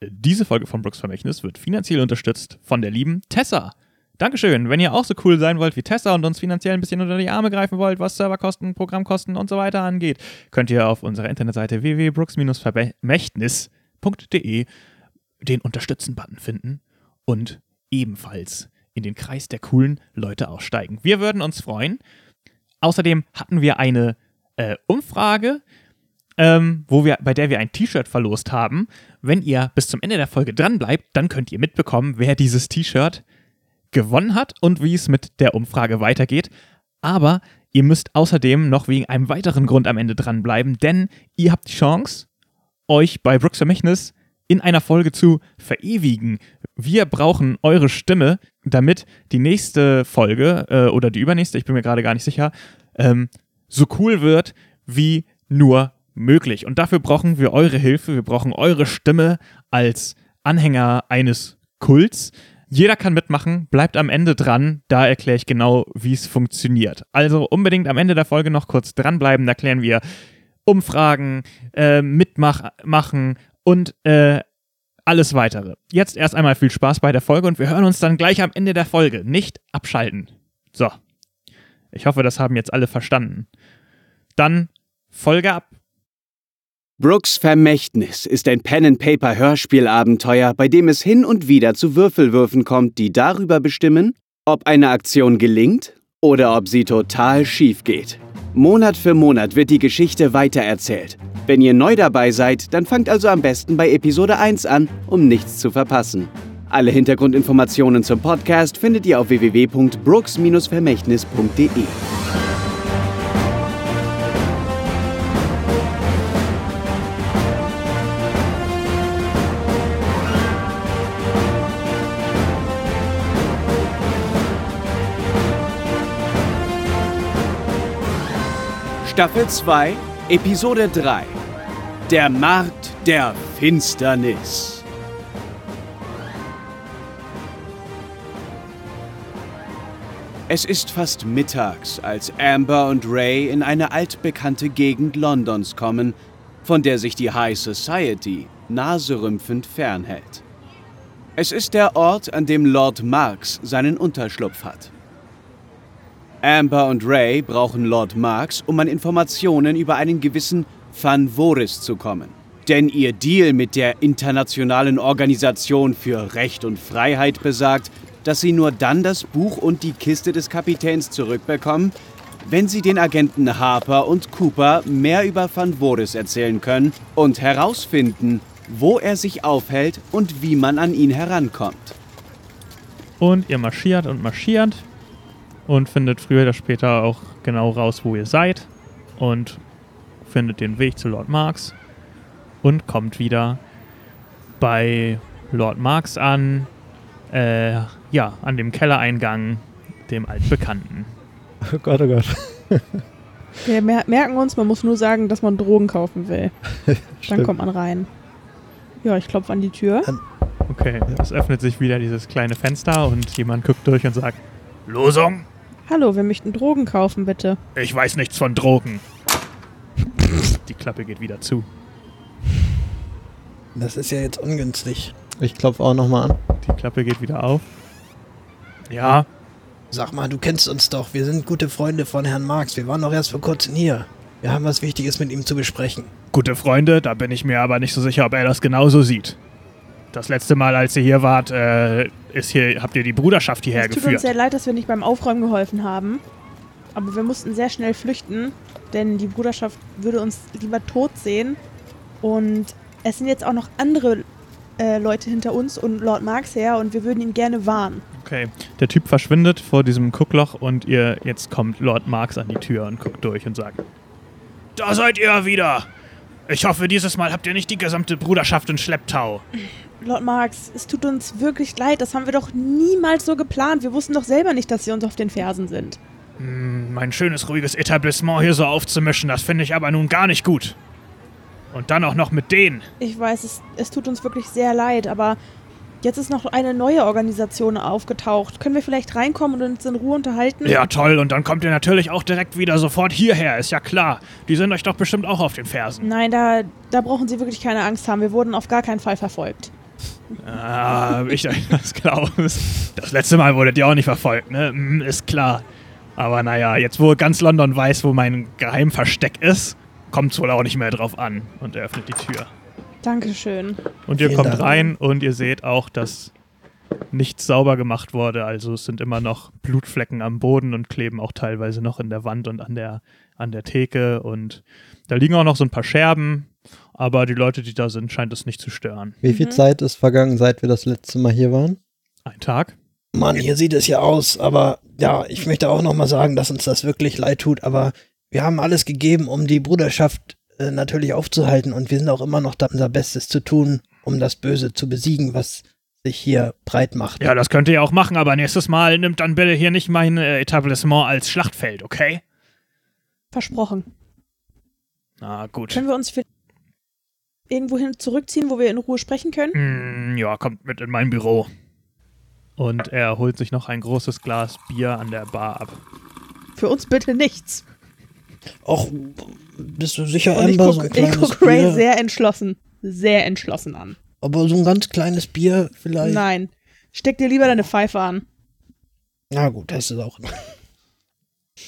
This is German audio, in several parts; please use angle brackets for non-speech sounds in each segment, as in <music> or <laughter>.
Diese Folge von Brooks Vermächtnis wird finanziell unterstützt von der lieben Tessa. Dankeschön. Wenn ihr auch so cool sein wollt wie Tessa und uns finanziell ein bisschen unter die Arme greifen wollt, was Serverkosten, Programmkosten und so weiter angeht, könnt ihr auf unserer Internetseite www.brooks-vermächtnis.de den Unterstützen-Button finden und ebenfalls in den Kreis der coolen Leute aussteigen. Wir würden uns freuen. Außerdem hatten wir eine äh, Umfrage, ähm, wo wir, bei der wir ein T-Shirt verlost haben. Wenn ihr bis zum Ende der Folge dran bleibt, dann könnt ihr mitbekommen, wer dieses T-Shirt gewonnen hat und wie es mit der Umfrage weitergeht. Aber ihr müsst außerdem noch wegen einem weiteren Grund am Ende dranbleiben, denn ihr habt die Chance, euch bei Brooks Vermächtnis in einer Folge zu verewigen. Wir brauchen eure Stimme, damit die nächste Folge äh, oder die übernächste, ich bin mir gerade gar nicht sicher, ähm, so cool wird wie nur möglich. Und dafür brauchen wir eure Hilfe, wir brauchen eure Stimme als Anhänger eines Kults. Jeder kann mitmachen, bleibt am Ende dran, da erkläre ich genau, wie es funktioniert. Also unbedingt am Ende der Folge noch kurz dranbleiben, da klären wir Umfragen, äh, mitmachen und äh, alles weitere. Jetzt erst einmal viel Spaß bei der Folge und wir hören uns dann gleich am Ende der Folge. Nicht abschalten. So. Ich hoffe, das haben jetzt alle verstanden. Dann Folge ab. Brooks Vermächtnis ist ein Pen-and-Paper-Hörspielabenteuer, bei dem es hin und wieder zu Würfelwürfen kommt, die darüber bestimmen, ob eine Aktion gelingt oder ob sie total schief geht. Monat für Monat wird die Geschichte weitererzählt. Wenn ihr neu dabei seid, dann fangt also am besten bei Episode 1 an, um nichts zu verpassen. Alle Hintergrundinformationen zum Podcast findet ihr auf www.brooks-vermächtnis.de. Staffel 2, Episode 3. Der Markt der Finsternis. Es ist fast mittags, als Amber und Ray in eine altbekannte Gegend Londons kommen, von der sich die High Society naserümpfend fernhält. Es ist der Ort, an dem Lord Marx seinen Unterschlupf hat. Amber und Ray brauchen Lord Marx, um an Informationen über einen gewissen Van Voris zu kommen. Denn ihr Deal mit der Internationalen Organisation für Recht und Freiheit besagt, dass sie nur dann das Buch und die Kiste des Kapitäns zurückbekommen, wenn sie den Agenten Harper und Cooper mehr über Van Voris erzählen können und herausfinden, wo er sich aufhält und wie man an ihn herankommt. Und ihr marschiert und marschiert und findet früher oder später auch genau raus, wo ihr seid und findet den Weg zu Lord Marx und kommt wieder bei Lord Marx an, äh, ja, an dem Kellereingang, dem altbekannten. Oh Gott, oh Gott. Wir mer merken uns, man muss nur sagen, dass man Drogen kaufen will. <laughs> Dann kommt man rein. Ja, ich klopfe an die Tür. Okay, es öffnet sich wieder dieses kleine Fenster und jemand guckt durch und sagt, Losung? Hallo, wir möchten Drogen kaufen, bitte. Ich weiß nichts von Drogen. Die Klappe geht wieder zu. Das ist ja jetzt ungünstig. Ich klopfe auch nochmal an. Die Klappe geht wieder auf. Ja, Sag mal, du kennst uns doch. Wir sind gute Freunde von Herrn Marx. Wir waren doch erst vor kurzem hier. Wir haben was Wichtiges mit ihm zu besprechen. gute Freunde, da bin ich mir aber nicht so sicher, ob er das genauso sieht. Das letzte Mal, als ihr hier wart, äh, ist hier, habt ihr die Bruderschaft hierher es tut uns geführt. sehr leid, dass wir nicht beim Aufräumen geholfen haben. Aber wir mussten sehr schnell flüchten, denn die Bruderschaft würde uns lieber tot sehen. Und es sind jetzt auch noch andere äh, Leute hinter uns und Lord Marx her und wir würden ihn gerne warnen. Okay, der Typ verschwindet vor diesem Guckloch und ihr jetzt kommt Lord Marx an die Tür und guckt durch und sagt: Da seid ihr wieder. Ich hoffe, dieses Mal habt ihr nicht die gesamte Bruderschaft in Schlepptau. Lord Marx, es tut uns wirklich leid, das haben wir doch niemals so geplant. Wir wussten doch selber nicht, dass sie uns auf den Fersen sind. Hm, mein schönes, ruhiges Etablissement hier so aufzumischen, das finde ich aber nun gar nicht gut. Und dann auch noch mit denen. Ich weiß, es, es tut uns wirklich sehr leid, aber jetzt ist noch eine neue Organisation aufgetaucht. Können wir vielleicht reinkommen und uns in Ruhe unterhalten? Ja, toll. Und dann kommt ihr natürlich auch direkt wieder sofort hierher, ist ja klar. Die sind euch doch bestimmt auch auf den Fersen. Nein, da, da brauchen Sie wirklich keine Angst haben. Wir wurden auf gar keinen Fall verfolgt. Ah, ich <laughs> das glaube. Das letzte Mal wurdet ihr auch nicht verfolgt, ne? Hm, ist klar. Aber naja, jetzt wo ganz London weiß, wo mein Geheimversteck ist, kommt es wohl auch nicht mehr drauf an. Und er öffnet die Tür. Dankeschön. Und ihr Vielen kommt Dank. rein und ihr seht auch, dass nichts sauber gemacht wurde. Also es sind immer noch Blutflecken am Boden und kleben auch teilweise noch in der Wand und an der, an der Theke. Und da liegen auch noch so ein paar Scherben. Aber die Leute, die da sind, scheint es nicht zu stören. Wie viel Mhm. Zeit ist vergangen, seit wir das letzte Mal hier waren? Ein Tag. Mann, hier sieht es ja aus, aber ja, ich möchte auch nochmal sagen, dass uns das wirklich leid tut, aber wir haben alles gegeben, um die Bruderschaft äh, natürlich aufzuhalten und wir sind auch immer noch da, unser Bestes zu tun, um das Böse zu besiegen, was sich hier breit macht. Ja, das könnt ihr auch machen, aber nächstes Mal nimmt dann bitte hier nicht mein äh, Etablissement als Schlachtfeld, okay? Versprochen. Na gut. Können wir uns für irgendwohin zurückziehen, wo wir in Ruhe sprechen können? Mm, ja, kommt mit in mein Büro. Und er holt sich noch ein großes Glas Bier an der Bar ab. Für uns bitte nichts. Och, bist du sicher, Und ich Amber, so ein gucke kleines guck Ray Bier? sehr entschlossen, sehr entschlossen an. aber so ein ganz kleines Bier vielleicht? Nein. Steck dir lieber deine Pfeife an. Na gut, das ist auch.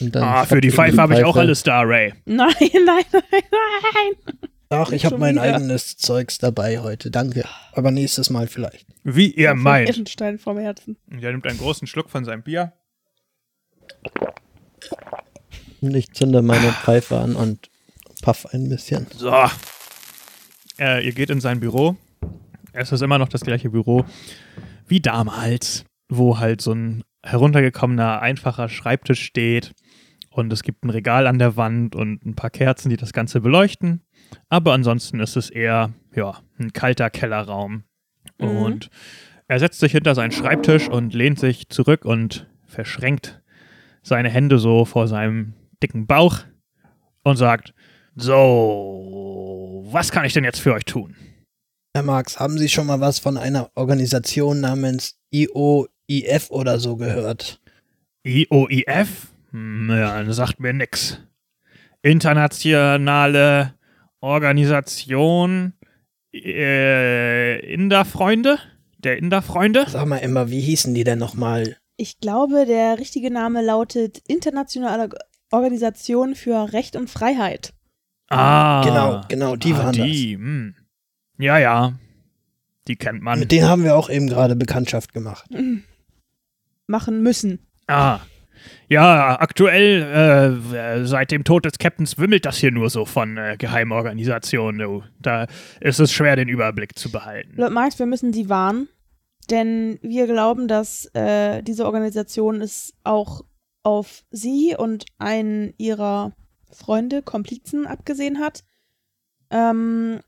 Und dann Ah, für die Pfeife habe ich auch alles da, Ray. <laughs> Nein, nein, nein, nein. Ach, ich habe mein wieder. eigenes Zeugs dabei heute, danke. Aber nächstes Mal vielleicht. Wie ihr meint. Eschenstein vom Herzen. Und er nimmt einen großen Schluck von seinem Bier. Und ich zünde meine Pfeife an und puff ein bisschen. So. Äh, ihr geht in sein Büro. Es ist immer noch das gleiche Büro wie damals, wo halt so ein heruntergekommener, einfacher Schreibtisch steht. Und es gibt ein Regal an der Wand und ein paar Kerzen, die das Ganze beleuchten. Aber ansonsten ist es eher, ja, ein kalter Kellerraum. Mhm. Und er setzt sich hinter seinen Schreibtisch und lehnt sich zurück und verschränkt seine Hände so vor seinem dicken Bauch und sagt, so, was kann ich denn jetzt für euch tun? Herr Marx, haben Sie schon mal was von einer Organisation namens IOIF oder so gehört? IOIF? Hm, ja, das sagt mir nix. Internationale Organisation äh, Inderfreunde? Der Inderfreunde? Sag mal immer, wie hießen die denn nochmal? Ich glaube, der richtige Name lautet Internationale Organisation für Recht und Freiheit. Ah. Genau, genau, die ah, waren die. Hm. Ja, ja. Die kennt man. Mit denen haben wir auch eben gerade Bekanntschaft gemacht. Machen müssen. Ah. Ja, aktuell, äh, seit dem Tod des Captains wimmelt das hier nur so von äh, Geheimorganisationen. du. Da ist es schwer, den Überblick zu behalten. Lord Marx, wir müssen sie warnen, denn wir glauben, dass äh, diese Organisation es auch auf sie und einen ihrer Freunde, Komplizen abgesehen hat. Ähm,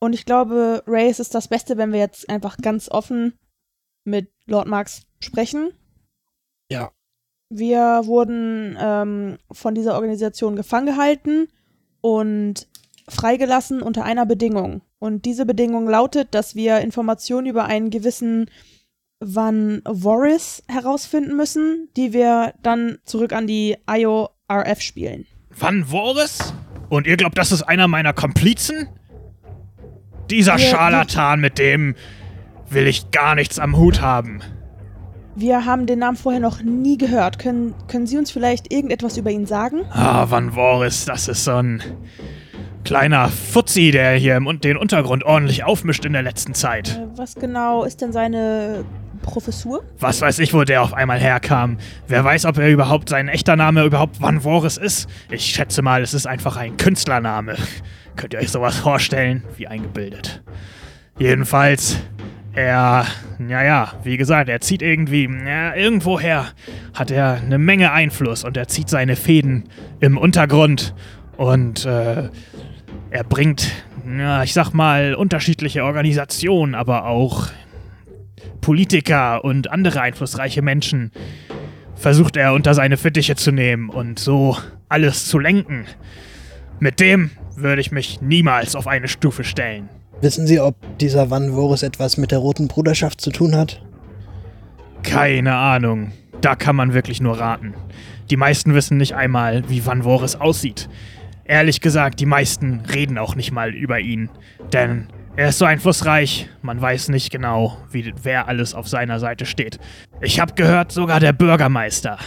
und ich glaube, Ray, es ist das Beste, wenn wir jetzt einfach ganz offen mit Lord Marx sprechen. Ja. Wir wurden ähm, von dieser Organisation gefangen gehalten und freigelassen unter einer Bedingung. Und diese Bedingung lautet, dass wir Informationen über einen gewissen Van Voris herausfinden müssen, die wir dann zurück an die IORF spielen. Van Voris? Und ihr glaubt, das ist einer meiner Komplizen? Dieser Wir- Scharlatan, mit dem will ich gar nichts am Hut haben. Wir haben den Namen vorher noch nie gehört. Können, können Sie uns vielleicht irgendetwas über ihn sagen? Ah, Van Voris, das ist so ein kleiner Fuzzi, der hier im, den Untergrund ordentlich aufmischt in der letzten Zeit. Äh, was genau ist denn seine Professur? Was weiß ich, wo der auf einmal herkam. Wer weiß, ob er überhaupt sein echter Name überhaupt Van Voris ist. Ich schätze mal, es ist einfach ein Künstlername. Könnt ihr euch sowas vorstellen? Wie eingebildet. Jedenfalls, er, naja, wie gesagt, er zieht irgendwie, ja, irgendwoher hat er eine Menge Einfluss und er zieht seine Fäden im Untergrund und äh, er bringt, ja, ich sag mal, unterschiedliche Organisationen, aber auch Politiker und andere einflussreiche Menschen versucht er unter seine Fittiche zu nehmen und so alles zu lenken. Mit dem würde ich mich niemals auf eine Stufe stellen. Wissen Sie, ob dieser Van Voris etwas mit der Roten Bruderschaft zu tun hat? Keine Ahnung. Da kann man wirklich nur raten. Die meisten wissen nicht einmal, wie Van Voris aussieht. Ehrlich gesagt, die meisten reden auch nicht mal über ihn. Denn Er ist so einflussreich, man weiß nicht genau, wie, wer alles auf seiner Seite steht. Ich habe gehört, sogar der Bürgermeister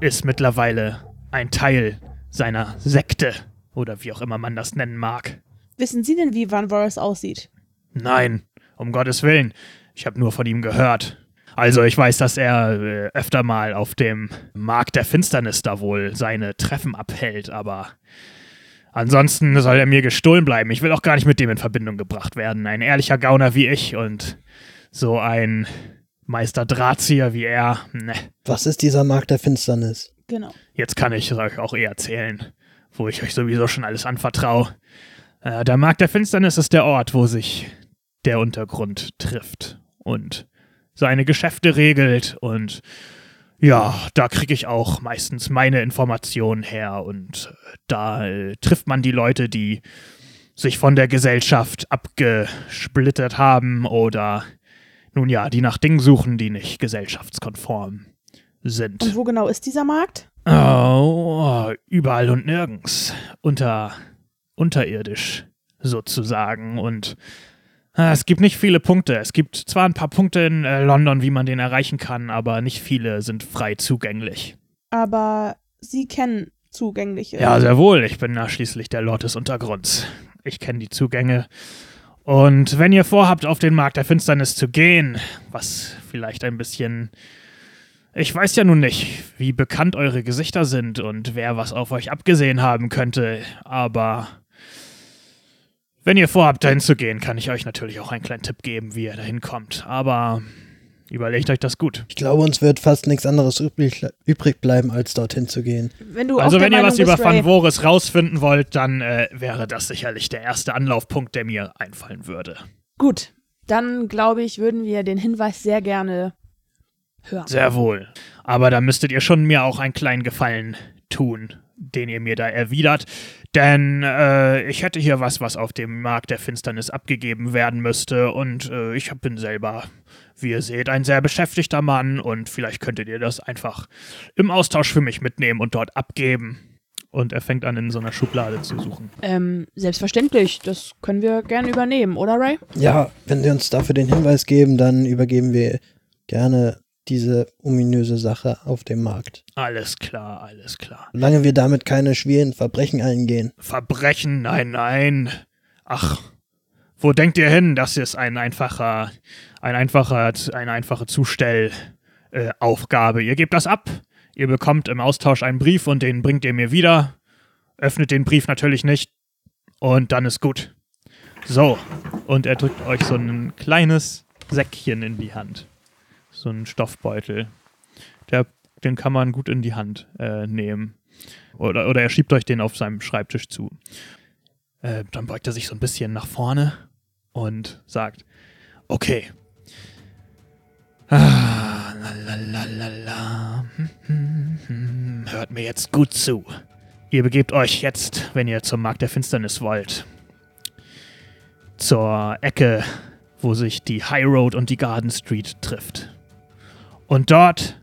ist mittlerweile ein Teil seiner Sekte oder wie auch immer man das nennen mag. Wissen Sie denn, wie Van Voris aussieht? Nein, um Gottes Willen. Ich habe nur von ihm gehört. Also ich weiß, dass er äh, öfter mal auf dem Markt der Finsternis da wohl seine Treffen abhält, aber ansonsten soll er mir gestohlen bleiben. Ich will auch gar nicht mit dem in Verbindung gebracht werden. Ein ehrlicher Gauner wie ich und so ein Meister Drahtzieher wie er. Ne. Was ist dieser Markt der Finsternis? Genau. Jetzt kann ich euch auch eh erzählen, wo ich euch sowieso schon alles anvertraue. Äh, der Markt der Finsternis ist der Ort, wo sich der Untergrund trifft und seine Geschäfte regelt und ja, da kriege ich auch meistens meine Informationen her und äh, da äh, trifft man die Leute, die sich von der Gesellschaft abgesplittert haben oder nun ja, die nach Dingen suchen, die nicht gesellschaftskonform sind. Und wo genau ist dieser Markt? Oh, überall und nirgends. Unter, unterirdisch sozusagen. Und äh, es gibt nicht viele Punkte. Es gibt zwar ein paar Punkte in äh, London, wie man den erreichen kann, aber nicht viele sind frei zugänglich. Aber Sie kennen zugängliche. Ja, sehr wohl. Ich bin ja schließlich der Lord des Untergrunds. Ich kenne die Zugänge. Und wenn ihr vorhabt, auf den Markt der Finsternis zu gehen, was vielleicht ein bisschen ich weiß ja nun nicht, wie bekannt eure Gesichter sind und wer was auf euch abgesehen haben könnte, aber wenn ihr vorhabt, dahin zu gehen, kann ich euch natürlich auch einen kleinen Tipp geben, wie ihr dahin kommt. Aber überlegt euch das gut. Ich glaube, uns wird fast nichts anderes übrig, übrig bleiben, als dorthin zu gehen. Wenn du Also wenn ihr Meinung was über Van Voris rausfinden wollt, dann äh, wäre das sicherlich der erste Anlaufpunkt, der mir einfallen würde. Gut, dann glaube ich, würden wir den Hinweis sehr gerne hören. Sehr wohl. Aber da müsstet ihr schon mir auch einen kleinen Gefallen tun, den ihr mir da erwidert. Denn äh, ich hätte hier was, was auf dem Markt der Finsternis abgegeben werden müsste. Und äh, ich bin selber, wie ihr seht, ein sehr beschäftigter Mann. Und vielleicht könntet ihr das einfach im Austausch für mich mitnehmen und dort abgeben. Und er fängt an, in so einer Schublade zu suchen. Ähm, selbstverständlich, das können wir gerne übernehmen, oder Ray? Ja, wenn Sie uns dafür den Hinweis geben, dann übergeben wir gerne diese ominöse Sache auf dem Markt. Alles klar, alles klar. Solange wir damit keine schweren Verbrechen eingehen. Verbrechen, nein, nein. Ach, wo denkt ihr hin? Das ist ein einfacher, ein einfacher, eine einfache Zustellaufgabe. Äh, ihr gebt das ab, ihr bekommt im Austausch einen Brief und den bringt ihr mir wieder. Öffnet den Brief natürlich nicht und dann ist gut. So, und er drückt euch so ein kleines Säckchen in die Hand. So ein Stoffbeutel. Der, den kann man gut in die Hand äh, nehmen. Oder, oder er schiebt euch den auf seinem Schreibtisch zu. Äh, dann beugt er sich so ein bisschen nach vorne und sagt: Okay. Ah, la, la, la, la, la. Hm, hm, hm. Hört mir jetzt gut zu. Ihr begebt euch jetzt, wenn ihr zum Markt der Finsternis wollt, zur Ecke, wo sich die High Road und die Garden Street trifft. Und dort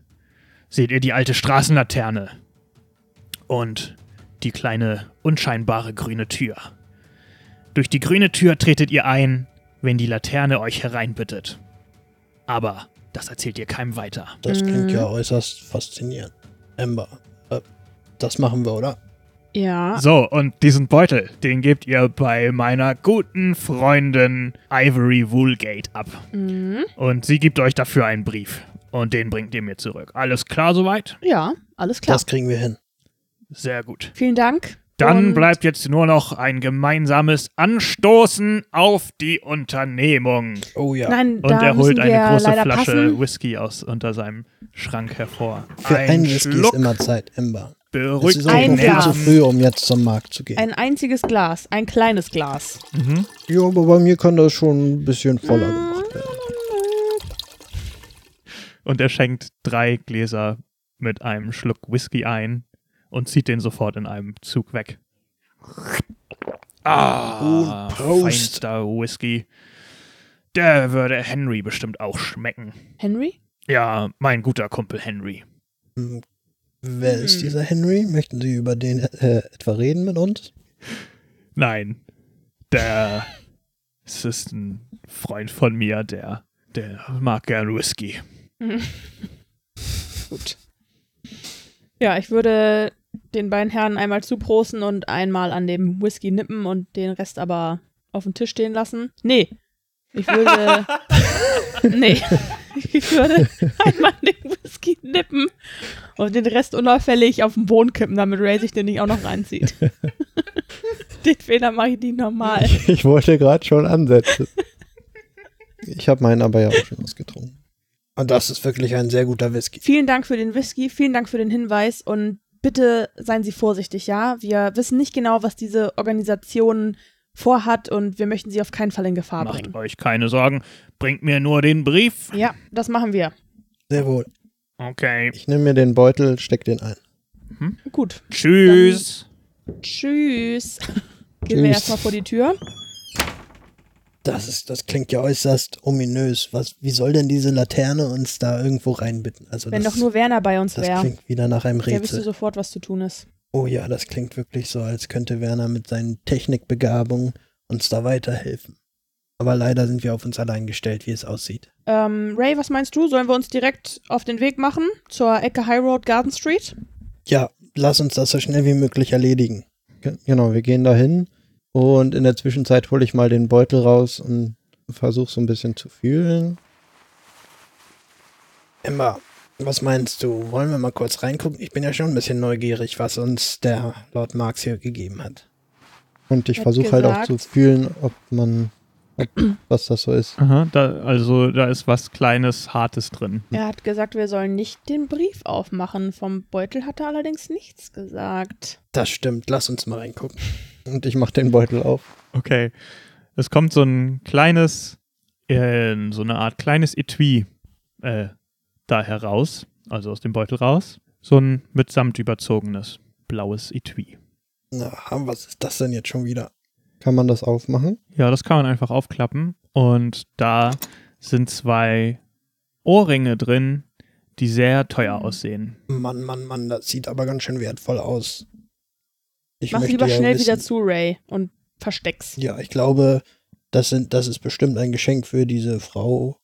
seht ihr die alte Straßenlaterne und die kleine unscheinbare grüne Tür. Durch die grüne Tür tretet ihr ein, wenn die Laterne euch hereinbittet. Aber das erzählt ihr keinem weiter. Das klingt Mhm. ja äußerst faszinierend. Amber, äh, das machen wir, oder? Ja. So, und diesen Beutel, den gebt ihr bei meiner guten Freundin Ivory Woolgate ab. Mhm. Und sie gibt euch dafür einen Brief. Und den bringt ihr mir zurück. Alles klar soweit? Ja, alles klar. Das kriegen wir hin. Sehr gut. Vielen Dank. Dann Und- bleibt jetzt nur noch ein gemeinsames Anstoßen auf die Unternehmung. Oh ja. Nein, Und da er holt eine große Flasche passen. Whisky aus unter seinem Schrank hervor. Für ein einen Whisky Schluck ist immer Zeit, Amber. Es beruhigt ist die auch Ein viel Glas. zu früh, um jetzt zum Markt zu gehen. Ein einziges Glas, ein kleines Glas. Mhm. ja, aber bei mir kann das schon ein bisschen voller gemacht werden. Und er schenkt drei Gläser mit einem Schluck Whisky ein und zieht den sofort in einem Zug weg. Ah, Und Prost. feinster Whisky. Der würde Henry bestimmt auch schmecken. Henry? Ja, mein guter Kumpel Henry. Wer ist Hm. dieser Henry? Möchten Sie über den äh, etwa reden mit uns? Nein, der es ist ein Freund von mir, der, der mag gern Whisky. <laughs> Gut. Ja, ich würde den beiden Herren einmal zuprosten und einmal an dem Whisky nippen und den Rest aber auf den Tisch stehen lassen. Nee. Ich würde. <laughs> nee. Ich würde einmal den Whisky nippen und den Rest unauffällig auf den Boden kippen, damit Ray sich den nicht auch noch reinzieht. <laughs> den Fehler mache ich nicht normal. Ich wollte gerade schon ansetzen. Ich habe meinen aber ja auch schon. Und das ist wirklich ein sehr guter Whisky. Vielen Dank für den Whisky, vielen Dank für den Hinweis und bitte seien Sie vorsichtig, ja? Wir wissen nicht genau, was diese Organisation vorhat und wir möchten Sie auf keinen Fall in Gefahr Macht bringen. euch keine Sorgen, bringt mir nur den Brief. Ja, das machen wir. Sehr wohl. Okay. Ich nehme mir den Beutel, steck den ein. Gut. Tschüss. Tschüss. Gehen wir erstmal vor die Tür. Das, ist, das klingt ja äußerst ominös. Was, wie soll denn diese Laterne uns da irgendwo reinbitten? Also Wenn das, doch nur Werner bei uns das wäre, klingt wieder nach einem der wüsste Rätsel. sofort, was zu tun ist. Oh ja, das klingt wirklich so, als könnte Werner mit seinen Technikbegabungen uns da weiterhelfen. Aber leider sind wir auf uns allein gestellt, wie es aussieht. Ähm, Ray, was meinst du? Sollen wir uns direkt auf den Weg machen zur Ecke High Road Garden Street? Ja, lass uns das so schnell wie möglich erledigen. Ge- Genau, wir gehen dahin und in der Zwischenzeit hole ich mal den Beutel raus und versuche so ein bisschen zu fühlen. Emma, was meinst du? Wollen wir mal kurz reingucken? Ich bin ja schon ein bisschen neugierig, was uns der Lord Marx hier gegeben hat. Und ich versuche halt auch zu fühlen, ob man, was das so ist. Aha, da, also da ist was Kleines, Hartes drin. Er hat gesagt, wir sollen nicht den Brief aufmachen. Vom Beutel hat er allerdings nichts gesagt. Das stimmt, lass uns mal reingucken. Und ich mache den Beutel auf. Okay. Es kommt so ein kleines, äh, so eine Art kleines Etui äh, da heraus, also aus dem Beutel raus. So ein mit Samt überzogenes blaues Etui. Na, was ist das denn jetzt schon wieder? Kann man das aufmachen? Ja, das kann man einfach aufklappen und da sind zwei Ohrringe drin, die sehr teuer Mhm. aussehen. Mann, Mann, Mann, das sieht aber ganz schön wertvoll aus. Ich Mach lieber ja schnell wissen- wieder zu, Ray, und versteck's. Ja, ich glaube, das, sind, das ist bestimmt ein Geschenk für diese Frau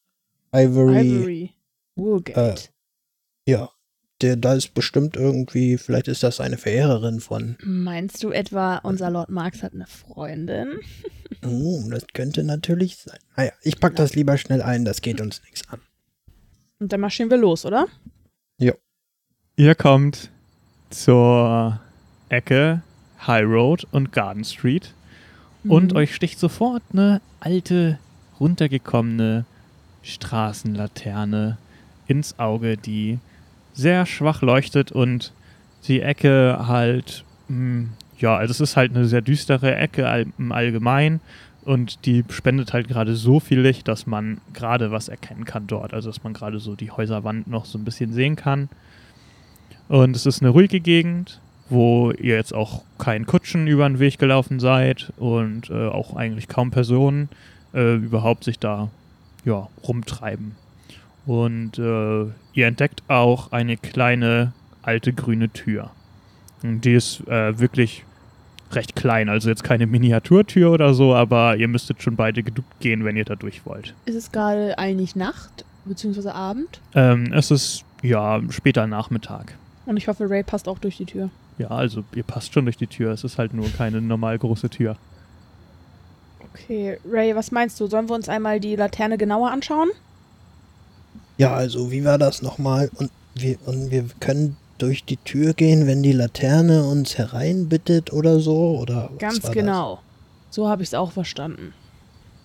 Ivory. Ivory. Woolgate. Ja, der, da ist bestimmt irgendwie, vielleicht ist das eine Verehrerin von. Meinst du etwa, unser Lord Marx hat eine Freundin? <laughs> Oh, das könnte natürlich sein. Naja, ich pack das lieber schnell ein, das geht uns nichts an. Und dann marschieren wir los, oder? Ihr kommt zur Ecke High Road und Garden Street und Mhm. euch sticht sofort eine alte, runtergekommene Straßenlaterne ins Auge, die sehr schwach leuchtet und die Ecke halt, mh, ja, also es ist halt eine sehr düstere Ecke all, im Allgemeinen und die spendet halt gerade so viel Licht, dass man gerade was erkennen kann dort, also dass man gerade so die Häuserwand noch so ein bisschen sehen kann. Und es ist eine ruhige Gegend, wo ihr jetzt auch kein Kutschen über den Weg gelaufen seid und äh, auch eigentlich kaum Personen äh, überhaupt sich da ja, rumtreiben. Und äh, ihr entdeckt auch eine kleine alte grüne Tür. Und die ist äh, wirklich recht klein, also jetzt keine Miniaturtür oder so, aber ihr müsstet schon beide geduckt gehen, wenn ihr da durch wollt. Ist es gerade eigentlich Nacht, beziehungsweise Abend? Ähm, es ist ja später Nachmittag. Und ich hoffe, Ray passt auch durch die Tür. Ja, also ihr passt schon durch die Tür. Es ist halt nur keine normal große Tür. Okay, Ray, was meinst du? Sollen wir uns einmal die Laterne genauer anschauen? Ja, also, wie war das nochmal? Und wir, und wir können durch die Tür gehen, wenn die Laterne uns hereinbittet oder so? Oder was Ganz genau. So habe ich es auch verstanden. Das?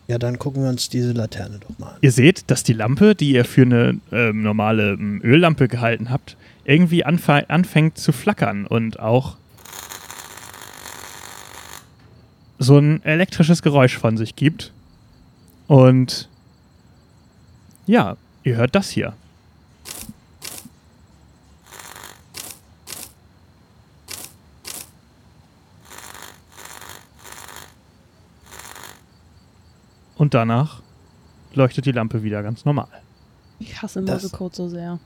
Ja, dann gucken wir uns diese Laterne doch mal an. Ihr seht, dass die Lampe, die ihr für eine ähm, normale ähm, Öllampe gehalten habt, irgendwie anf anfängt zu flackern und auch so ein elektrisches Geräusch von sich gibt. Und ja, ihr hört das hier. Und danach leuchtet die Lampe wieder ganz normal. Ich hasse Morsecode so sehr.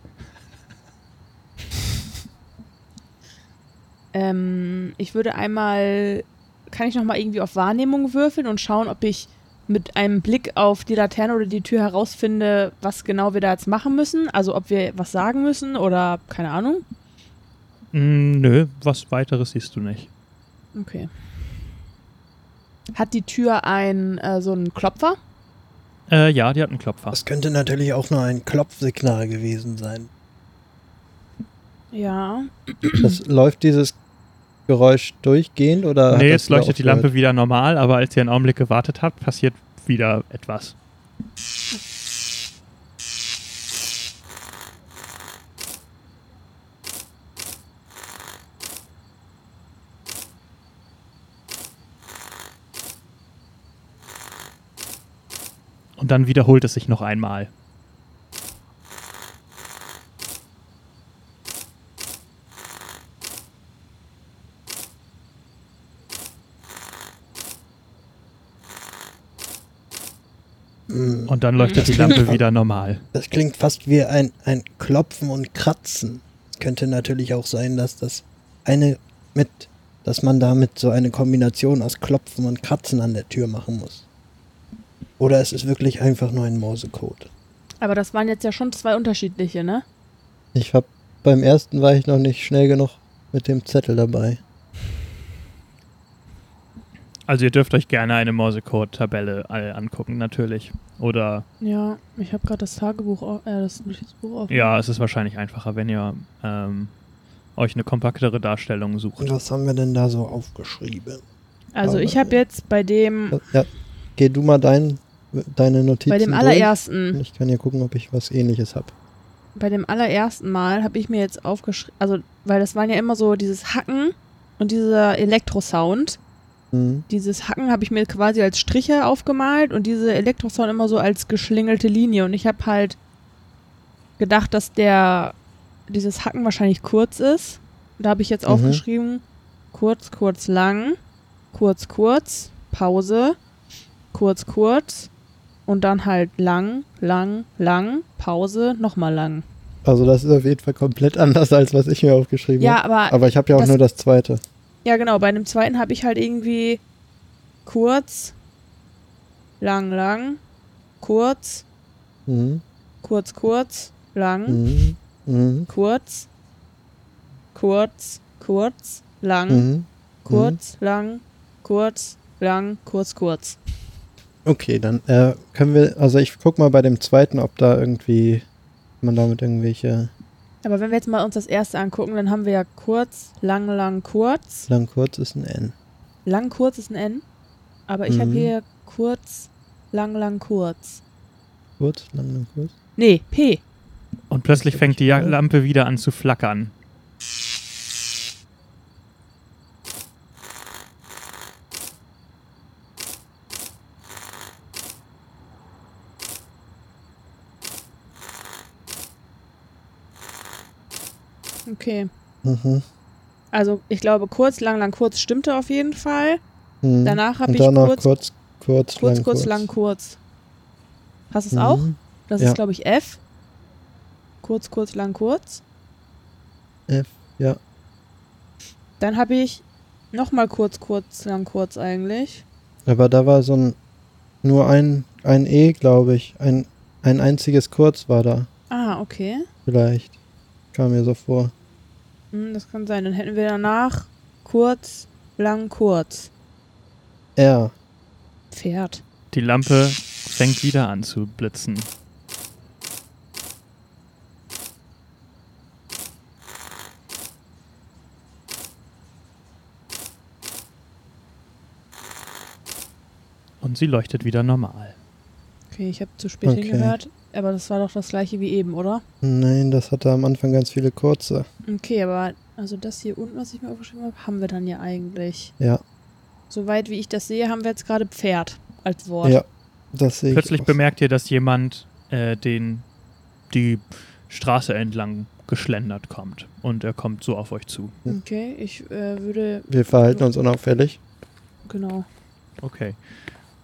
<laughs> ähm, ich würde einmal. Kann ich noch mal irgendwie auf Wahrnehmung würfeln und schauen, ob ich mit einem Blick auf die Laterne oder die Tür herausfinde, was genau wir da jetzt machen müssen. Also ob wir was sagen müssen oder keine Ahnung. Mm, nö, was weiteres siehst du nicht. Okay. Hat die Tür ein äh, so einen Klopfer? Äh, ja, die hat einen Klopfer. Das könnte natürlich auch nur ein Klopfsignal gewesen sein. Ja. Das läuft dieses Geräusch durchgehend oder? nee, wieder leuchtet die? Lampe wieder normal, aber als ihr einen Augenblick gewartet habt, passiert wieder etwas. Und dann wiederholt es sich noch einmal. Hm, Und dann leuchtet die Lampe <laughs> wieder normal. Das klingt fast wie ein, ein Klopfen und Kratzen. Könnte natürlich auch sein, dass das eine mit, dass man damit so eine Kombination aus Klopfen und Kratzen an der Tür machen muss. Oder es ist wirklich einfach nur ein Morsecode. Aber das waren jetzt ja schon zwei unterschiedliche, ne? Ich hab beim ersten war ich noch nicht schnell genug mit dem Zettel dabei. Also ihr dürft euch gerne eine Morsecode-Tabelle äh, angucken, natürlich. Oder Ja, ich habe gerade das Tagebuch, äh, das Notizbuch auf. ja, es ist wahrscheinlich einfacher, wenn ihr ähm, euch eine kompaktere Darstellung sucht. Und was haben wir denn da so aufgeschrieben? Also ich habe jetzt bei dem, Ja, geh du mal dein, deine Notizen bei dem durch. allerersten, Ich kann ja gucken, ob ich was ähnliches habe. bei dem allerersten Mal habe ich mir jetzt aufgeschrieben, also weil das waren ja immer so dieses Hacken und dieser Elektrosound. Mhm. Dieses Hacken habe ich mir quasi als Striche aufgemalt und diese Elektrosound immer so als geschlingelte Linie. Und ich habe halt gedacht, dass der dieses Hacken wahrscheinlich kurz ist. Da habe ich jetzt Mhm. aufgeschrieben, kurz, kurz, lang, kurz, kurz, Pause, kurz, kurz und dann halt lang, lang, lang, Pause, nochmal lang. Also das ist auf jeden Fall komplett <laughs> anders, als was ich mir aufgeschrieben Ja, habe. aber Aber ich habe ja auch das- nur das zweite. Ja, genau. Bei dem zweiten habe ich halt irgendwie kurz, lang, lang, kurz, Mhm. kurz, kurz, lang, Mhm. Mhm. kurz, kurz, kurz, lang, Mhm. kurz, lang, kurz, lang, kurz, kurz. Okay, dann äh, können wir, also ich guck mal bei dem zweiten, ob da irgendwie man damit irgendwelche Aber wenn wir jetzt mal uns das erste angucken, dann haben wir ja kurz, lang, lang, kurz. lang kurz ist ein N. Lang, kurz ist ein N. Aber ich habe Mhm. hier kurz, lang, lang, kurz. Kurz, lang, lang kurz. Nee, P. Und plötzlich fängt die Lampe wieder an zu flackern. Okay. Mhm. Also ich glaube, kurz, lang, lang, kurz stimmte auf jeden Fall. Mhm. Danach habe ich danach kurz, kurz, kurz, kurz, lang, kurz, lang, kurz. Hast du es auch? Mhm. Das Ja. ist, glaube ich, F. Kurz, kurz, lang, kurz. F, ja. Dann habe ich nochmal kurz, kurz, lang, kurz eigentlich. Aber da war so ein, nur ein, ein E, glaube ich. Ein, ein einziges Kurz war da, Ah, okay. vielleicht. Kam mir so vor. Hm, das kann sein. Dann hätten wir danach kurz, lang, kurz. R. Pferd. Die Lampe fängt wieder an zu blitzen. Und sie leuchtet wieder normal. Okay, ich habe zu spät Okay. hingehört. Aber das war doch das gleiche wie eben, oder? Nein, das hatte am Anfang ganz viele kurze. Okay, aber also das hier unten, was ich mir aufgeschrieben habe, haben wir dann ja eigentlich. Ja, Soweit wie ich das sehe, haben wir jetzt gerade Pferd als Wort. ja. Das sehe ich. Plötzlich auch. bemerkt ihr, dass jemand äh, den, die Straße entlang geschlendert kommt. Und er kommt so auf euch zu. Okay, ich äh, würde, Wir verhalten uns unauffällig. genau. Okay.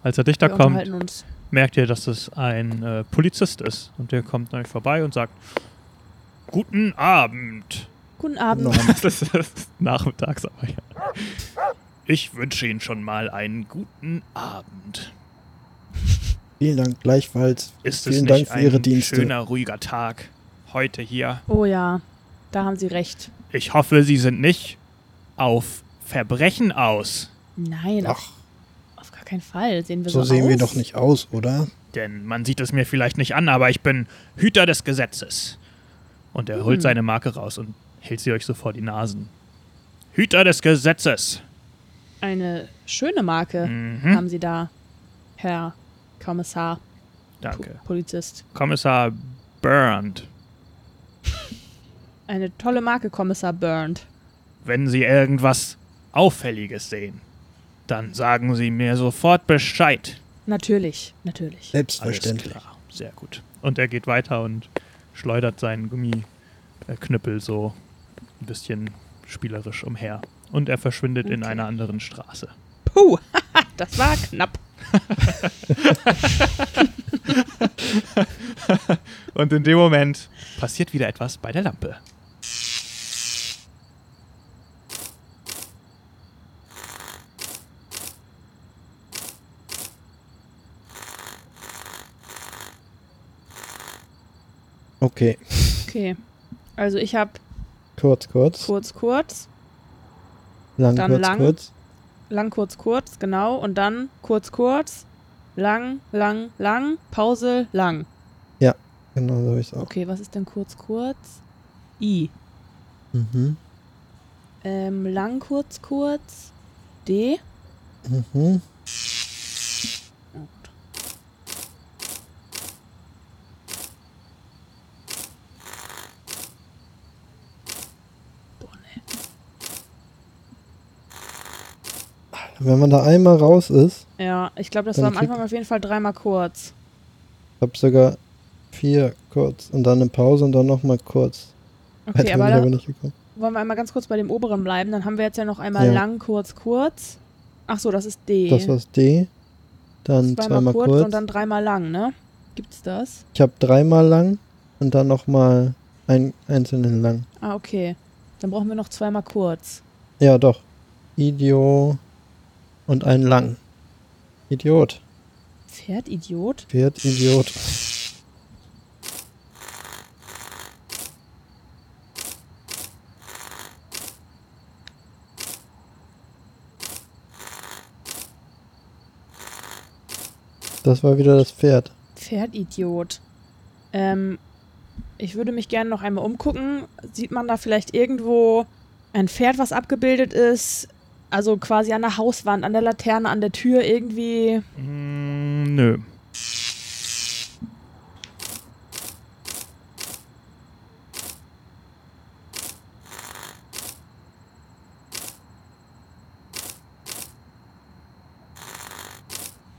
Als er dichter wir kommt, uns. Merkt ihr, dass es ein äh, Polizist ist. Und der kommt an euch vorbei und sagt: Guten Abend. Guten Abend. <laughs> Das ist nachmittags, aber ja. Ich wünsche Ihnen schon mal einen guten Abend. Vielen Dank gleichfalls. Ist es Vielen nicht Dank für Ihre ein Dienste. schöner, ruhiger Tag heute hier? Oh ja, da haben Sie recht. Ich hoffe, Sie sind nicht auf Verbrechen aus. Nein, Ach, auf keinen Fall. Sehen wir so, so sehen aus? wir doch nicht aus, oder? Denn man sieht es mir vielleicht nicht an, aber ich bin Hüter des Gesetzes. Und er holt Hm. seine Marke raus und hält sie euch so vor die Nasen. Hüter des Gesetzes. Eine schöne Marke Mhm. haben Sie da, Herr Kommissar, Danke. Po Polizist. Kommissar Burnt. Eine tolle Marke, Kommissar Burnt. Wenn Sie irgendwas Auffälliges sehen, dann sagen Sie mir sofort Bescheid. Natürlich, natürlich. Selbstverständlich. Alles klar. Sehr gut. Und er geht weiter und schleudert seinen Gummiknüppel so ein bisschen spielerisch umher. Und er verschwindet in Okay. einer anderen Straße. Puh, <laughs> das war knapp. <laughs> Und in dem Moment passiert wieder etwas bei der Lampe. Okay, Okay, also ich habe kurz, kurz. kurz, kurz, lang, dann kurz, lang. kurz. lang, kurz, kurz, genau. Und dann kurz, kurz, lang, lang, lang, Pause, lang. Genau so es auch. Okay, was ist denn kurz, kurz? I. Mhm. Ähm, lang, kurz, kurz, D. Mhm. Boah, nee. Wenn man da einmal raus ist, Ja, ich glaube, das war am Anfang auf jeden Fall dreimal kurz. ich habe sogar vier kurz und dann eine Pause und dann nochmal kurz. Okay, aber da aber wollen wir einmal ganz kurz bei dem oberen bleiben. Dann haben wir jetzt ja noch einmal Ja. lang, kurz, kurz. Ach so, das ist D. Das war D. Dann zweimal, zweimal kurz, kurz. und dann dreimal lang, ne? Gibt's das? ich habe dreimal lang und dann nochmal einen einzelnen lang. Ah, okay. Dann brauchen wir noch zweimal kurz. Ja, doch. Idiot und ein lang. Idiot. Pferd, Idiot? Pferd, Idiot. Das war wieder das Pferd. Pferdidiot. Ähm, ich würde mich gerne noch einmal umgucken. Sieht man da vielleicht irgendwo ein Pferd, was abgebildet ist? Also quasi an der Hauswand, an der Laterne, an der Tür irgendwie. Mm, nö.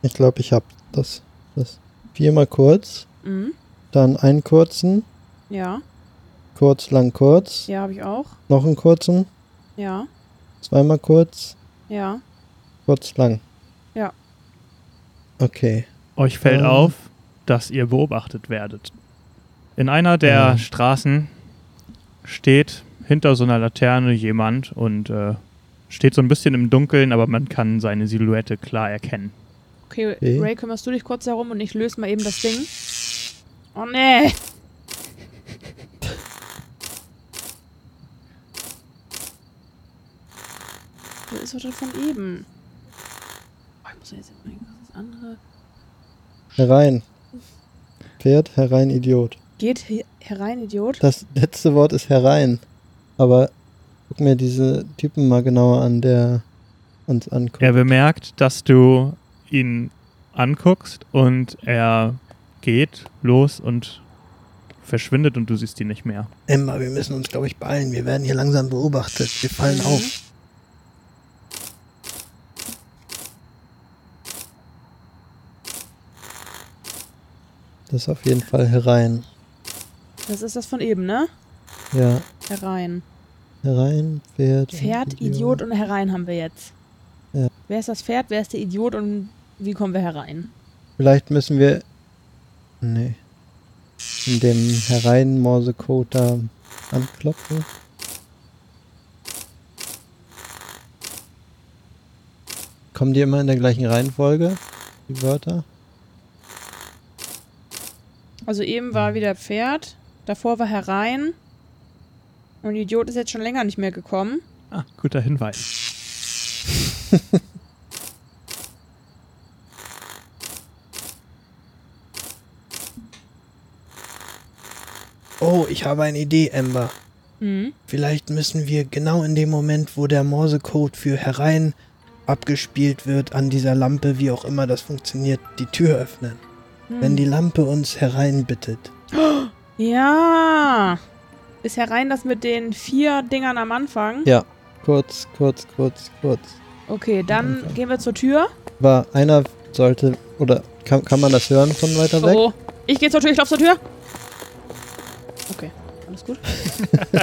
Ich glaube, ich habe das. das. Viermal kurz, Mhm. dann einen kurzen, Ja, kurz, lang, kurz, ja, habe ich auch. noch einen kurzen, Ja, zweimal kurz, ja. kurz, lang. Ja. Okay. Euch fällt Ähm. auf, dass ihr beobachtet werdet. In einer der Ja. Straßen steht hinter so einer Laterne jemand und äh, steht so ein bisschen im Dunkeln, aber man kann seine Silhouette klar erkennen. Okay, Okay. Ray, kümmerst du dich kurz herum und ich löse mal eben das Ding. Oh nee. Ist doch von eben. Oh, ich muss ja jetzt irgendwas das andere. Herein. Pferd, herein, Idiot. Geht he herein, Idiot. Das letzte Wort ist herein. Aber guck mir diese Typen mal genauer an, der uns anguckt. Er bemerkt, dass du ihn anguckst und er geht los und verschwindet und du siehst ihn nicht mehr. Emma, wir müssen uns, glaube ich, beeilen. Wir werden hier langsam beobachtet. Wir fallen Mhm. auf. Das ist auf jeden Fall herein. Das ist das von eben, ne? Ja, Herein. herein, Pferd. und Pferd, Idiot und herein haben wir jetzt. Ja. Wer ist das Pferd, wer ist der Idiot und wie kommen wir herein? Vielleicht müssen wir. Nee. In dem Herein-Morsecode da anklopfen. Kommen die immer in der gleichen Reihenfolge? Die Wörter? Also eben war wieder Pferd, davor war herein. Und der Idiot ist jetzt schon länger nicht mehr gekommen. Ah, guter Hinweis. <laughs> Oh, ich habe eine Idee, Amber. Mhm. Vielleicht müssen wir genau in dem Moment, wo der Morsecode für herein abgespielt wird, an dieser Lampe, wie auch immer das funktioniert, die Tür öffnen. Hm. Wenn die Lampe uns hereinbittet. Ja. Ist herein das mit den vier Dingern am Anfang? Ja, kurz, kurz, kurz, kurz. Okay, dann gehen wir zur Tür. Aber einer sollte, oder kann, kann man das hören von weiter weg? Oh, ich gehe zur Tür, ich laufe zur Tür. Okay, alles gut.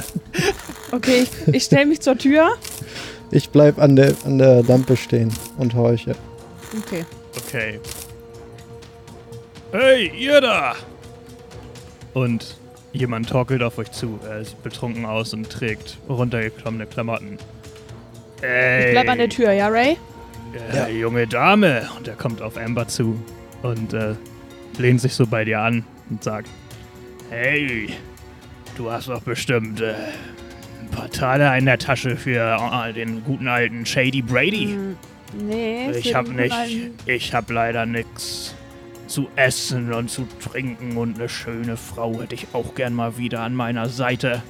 <laughs> okay, ich, ich stelle mich zur Tür. Ich bleib an der, an der Lampe stehen und horche. Okay. Okay. Hey, ihr da! Und jemand torkelt auf euch zu. Er sieht betrunken aus und trägt runtergekommene Klamotten. Hey, Ich bleib an der Tür, ja, Ray? äh, junge Dame. Und er kommt auf Amber zu und äh, lehnt sich so bei dir an und sagt: Hey, du hast doch bestimmt äh, ein paar Taler in der Tasche für äh, den guten alten Shady Brady. Hm, nee. Ich hab nicht, ich hab leider nix zu essen und zu trinken und eine schöne Frau hätte ich auch gern mal wieder an meiner Seite.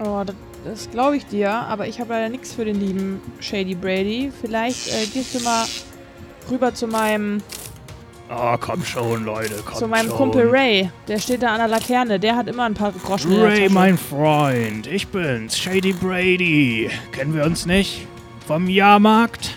Oh, das, das glaube ich dir, aber ich habe leider nichts für den lieben Shady Brady. Vielleicht äh, gehst du mal rüber zu meinem, Oh, komm schon, Leute, komm zu meinem schon. Kumpel Ray. Der steht da an der Laterne. Der hat immer ein paar Groschen in der Ray, mein Freund, ich bin's, Shady Brady. Kennen wir uns nicht? Vom Jahrmarkt?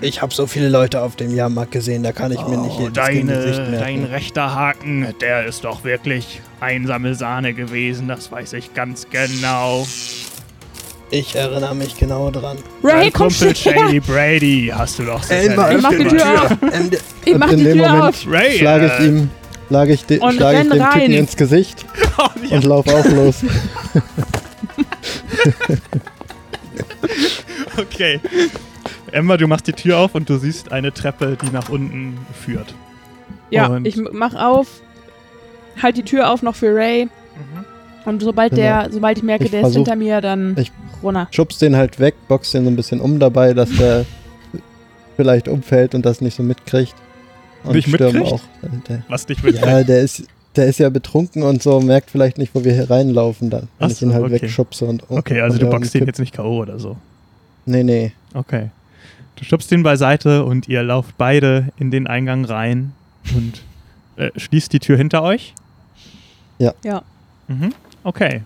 Ich habe so viele Leute auf dem Jahrmarkt gesehen, da kann ich mir nicht Oh, jedes Gesicht deine, merken. dein rechter Haken, der ist doch wirklich einsame Sahne gewesen, das weiß ich ganz genau. Ich erinnere mich genau dran. Ray, Dein komm Kumpel schnell! Shady Brady, hast du doch sicherlich Elmar, Ich mach die Tür auf. Ich mach in die dem Tür Moment auf. Ray, Schlage ich äh, ihm, schlage ich, de, Und schlage ich dem Typen rein. ins Gesicht Oh, ja. und laufe auch los. <laughs> Okay. Emma, du machst die Tür auf und du siehst eine Treppe, die nach unten führt. Ja, Und- ich mach auf, halt die Tür auf noch für Ray. Und sobald der, sobald ich merke, Ich der ist versuch- hinter mir, dann ich- runter. Schubst den halt weg, boxt den so ein bisschen um dabei, dass der <laughs> vielleicht umfällt und das nicht so mitkriegt. Und Nicht stürm mitkriegt? auch. Der, Was dich mit ja, der ist, der ist ja betrunken und so, merkt vielleicht nicht, wo wir hier reinlaufen dann, wenn Ach ich ihn halt okay. wegschubse und Okay, also und du boxst ihn jetzt nicht K.O. oder so. Nee, nee. Okay. Du schubst ihn beiseite und ihr lauft beide in den Eingang rein und äh, schließt die Tür hinter euch. Ja. Ja. Mhm. Okay.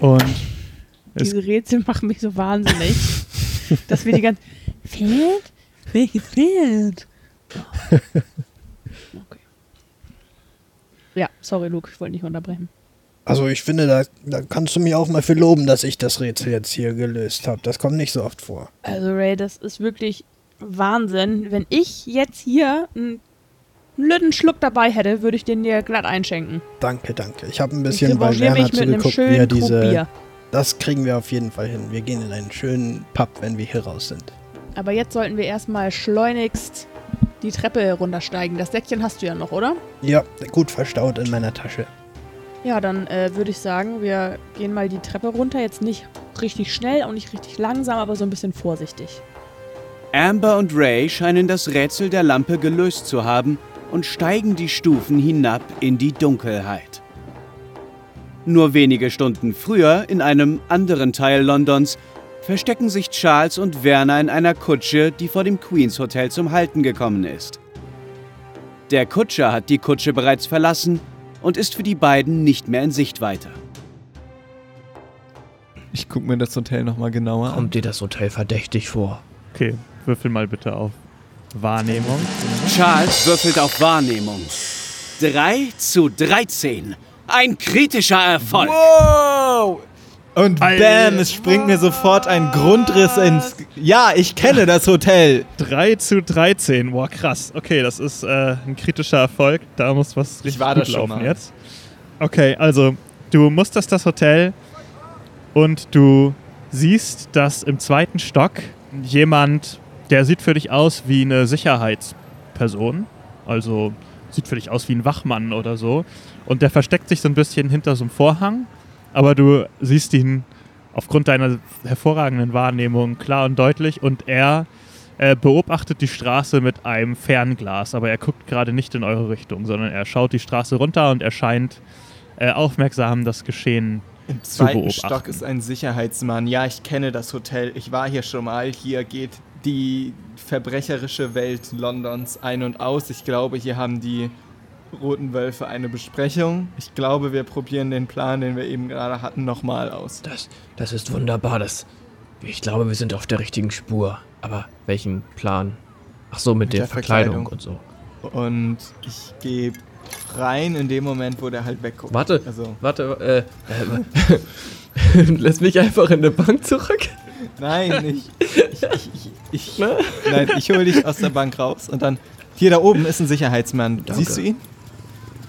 Und es, Diese Rätsel machen mich so wahnsinnig, <laughs> dass wir die ganze Pferd? Welches Pferd? Okay. Ja, sorry, Luke, ich wollte nicht unterbrechen. Also ich finde, da, da kannst du mich auch mal für loben, dass ich das Rätsel jetzt hier gelöst habe. Das kommt nicht so oft vor. Also, Ray, das ist wirklich Wahnsinn. Wenn ich jetzt hier einen blöden Schluck dabei hätte, würde ich den dir glatt einschenken. Danke, danke. Ich habe ein Ich bisschen bei Werner mich mit einem zugeguckt, wie er diese... Bier. Das kriegen wir auf jeden Fall hin. Wir gehen in einen schönen Pub, wenn wir hier raus sind. Aber jetzt sollten wir erstmal schleunigst die Treppe runtersteigen. Das Säckchen hast du ja noch, oder? Ja, gut verstaut in meiner Tasche. Ja, dann äh, würde ich sagen, wir gehen mal die Treppe runter. Jetzt nicht richtig schnell, auch nicht richtig langsam, aber so ein bisschen vorsichtig. Amber und Ray scheinen das Rätsel der Lampe gelöst zu haben und steigen die Stufen hinab in die Dunkelheit. Nur wenige Stunden früher, in einem anderen Teil Londons, verstecken sich Charles und Werner in einer Kutsche, die vor dem Queen's Hotel zum Halten gekommen ist. Der Kutscher hat die Kutsche bereits verlassen und ist für die beiden nicht mehr in Sichtweite. Ich gucke mir das Hotel nochmal genauer an. Kommt dir das Hotel verdächtig vor? okay, würfel mal bitte auf Wahrnehmung. Charles würfelt auf Wahrnehmung. 3 zu 13. Ein kritischer Erfolg. Wow! Und Alter. bam, es springt mir sofort ein Grundriss ins... Ja, ich kenne das Hotel. 3 zu 13. Boah, krass. Okay, das ist äh, ein kritischer Erfolg. Da muss was richtig war gut da schon laufen mal. jetzt. Okay, also du musterst das Hotel und du siehst, dass im zweiten Stock jemand, der sieht für dich aus wie eine Sicherheitsperson. Also sieht für dich aus wie ein Wachmann oder so. Und der versteckt sich so ein bisschen hinter so einem Vorhang, aber du siehst ihn aufgrund deiner hervorragenden Wahrnehmung klar und deutlich und er äh, beobachtet die Straße mit einem Fernglas, aber er guckt gerade nicht in eure Richtung, sondern er schaut die Straße runter und erscheint äh, aufmerksam das Geschehen Im zweiten. Stock ist ein Sicherheitsmann. Ja, ich kenne das Hotel. Ich war hier schon mal. Hier geht die verbrecherische Welt Londons ein und aus. Ich glaube, hier haben die Roten Wölfe eine Besprechung. Ich glaube, wir probieren den Plan, den wir eben gerade hatten, nochmal aus. Das, das ist wunderbar. Das, ich glaube, wir sind auf der richtigen Spur. Aber welchen Plan? Ach so, mit, Mit der, der Verkleidung. Verkleidung. und so. Und ich gehe rein in dem Moment, wo der halt wegguckt. Warte, Also, warte, äh, äh <laughs> lass mich einfach in der Bank zurück. nein. Ich, ich, ich, ich, <laughs> nein, ich hole dich aus der Bank raus und dann. Hier da oben ist ein Sicherheitsmann. Danke. Siehst du ihn?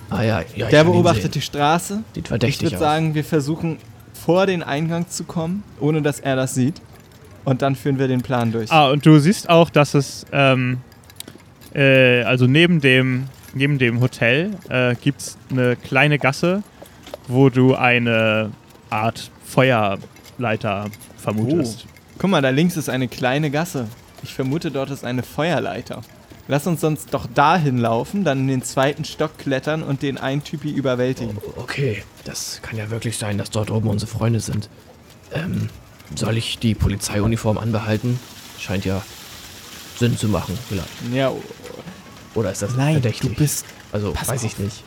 Ah ja, ja. ich Der beobachtet sehen. die Straße. Sieht Ich verdächtig würde aus. sagen, wir versuchen vor den Eingang zu kommen, ohne dass er das sieht. Und dann führen wir den Plan durch. Ah, und du siehst auch, dass es, ähm, äh, also neben dem, neben dem Hotel äh, gibt es eine kleine Gasse, wo du eine Art Feuerleiter vermutest. Guck mal, da links ist eine kleine Gasse. Ich vermute, dort ist eine Feuerleiter. Lass uns sonst doch dahin laufen, dann in den zweiten Stock klettern und den einen Typi überwältigen. Okay, das kann ja wirklich sein, dass dort oben unsere Freunde sind. Ähm, soll ich die Polizeiuniform anbehalten? Scheint ja Sinn zu machen, vielleicht. Ja, Oder ist das nein, verdächtig? du bist, also, pass weiß ich auf. nicht.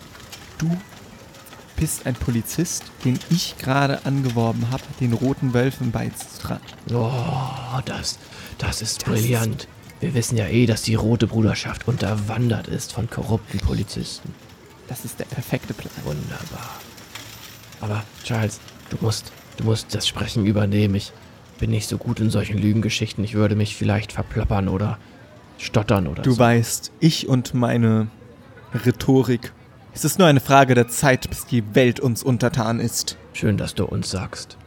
du bist ein Polizist, den ich gerade angeworben habe, den roten Wölfen beizutragen. Oh, das, das ist brillant. Wir wissen ja eh, dass die Rote Bruderschaft unterwandert ist von korrupten Polizisten. Das ist der perfekte Plan. Wunderbar. Aber Charles, du musst, du musst das Sprechen übernehmen. Ich bin nicht so gut in solchen Lügengeschichten. Ich würde mich vielleicht verplappern oder stottern oder Du so. weißt, ich und meine Rhetorik. Es ist nur eine Frage der Zeit, bis die Welt uns untertan ist. Schön, dass du uns sagst.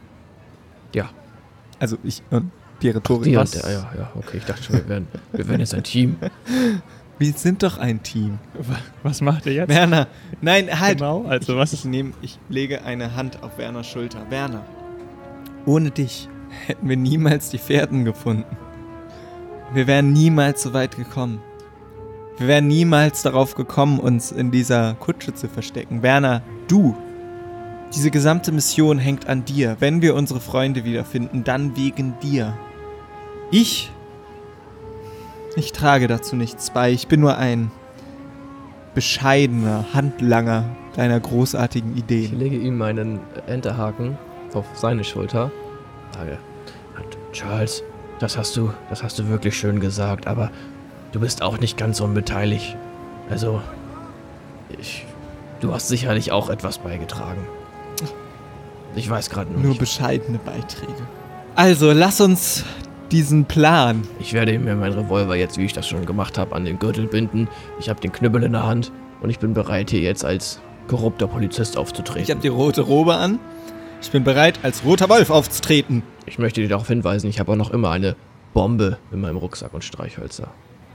Ja, Also ich und die Rhetorik. die und der, ja, ja, okay. Ich dachte schon, wir wären, wir wären jetzt ein Team. <laughs> Wir sind doch ein Team. Was macht ihr jetzt? Werner, nein, halt. Genau, also was Ich nehme, ich lege eine Hand auf Werners Schulter. Werner, ohne dich hätten wir niemals die Pferden gefunden. Wir wären niemals so weit gekommen. Wir wären niemals darauf gekommen, uns in dieser Kutsche zu verstecken. Werner, du. Diese gesamte Mission hängt an dir. Wenn wir unsere Freunde wiederfinden, dann wegen dir. Ich. Ich trage dazu nichts bei. Ich bin nur ein bescheidener Handlanger deiner großartigen Ich Ideen. lege ihm meinen Enterhaken auf seine Schulter. Sage, Charles, das hast du, das hast du wirklich schön gesagt, aber du bist auch nicht ganz unbeteiligt. Also, ich, du hast sicherlich auch etwas beigetragen. Ich weiß gerade nur Nur nicht. bescheidene Beiträge. Also, lass uns diesen Plan. Ich werde mir meinen Revolver jetzt, wie ich das schon gemacht habe, an den Gürtel binden. Ich habe den Knüppel in der Hand und ich bin bereit, hier jetzt als korrupter Polizist aufzutreten. Ich habe die rote Robe an. Ich bin bereit, als roter Wolf aufzutreten. Ich möchte dir darauf hinweisen, ich habe auch noch immer eine Bombe in meinem Rucksack und Streichhölzer.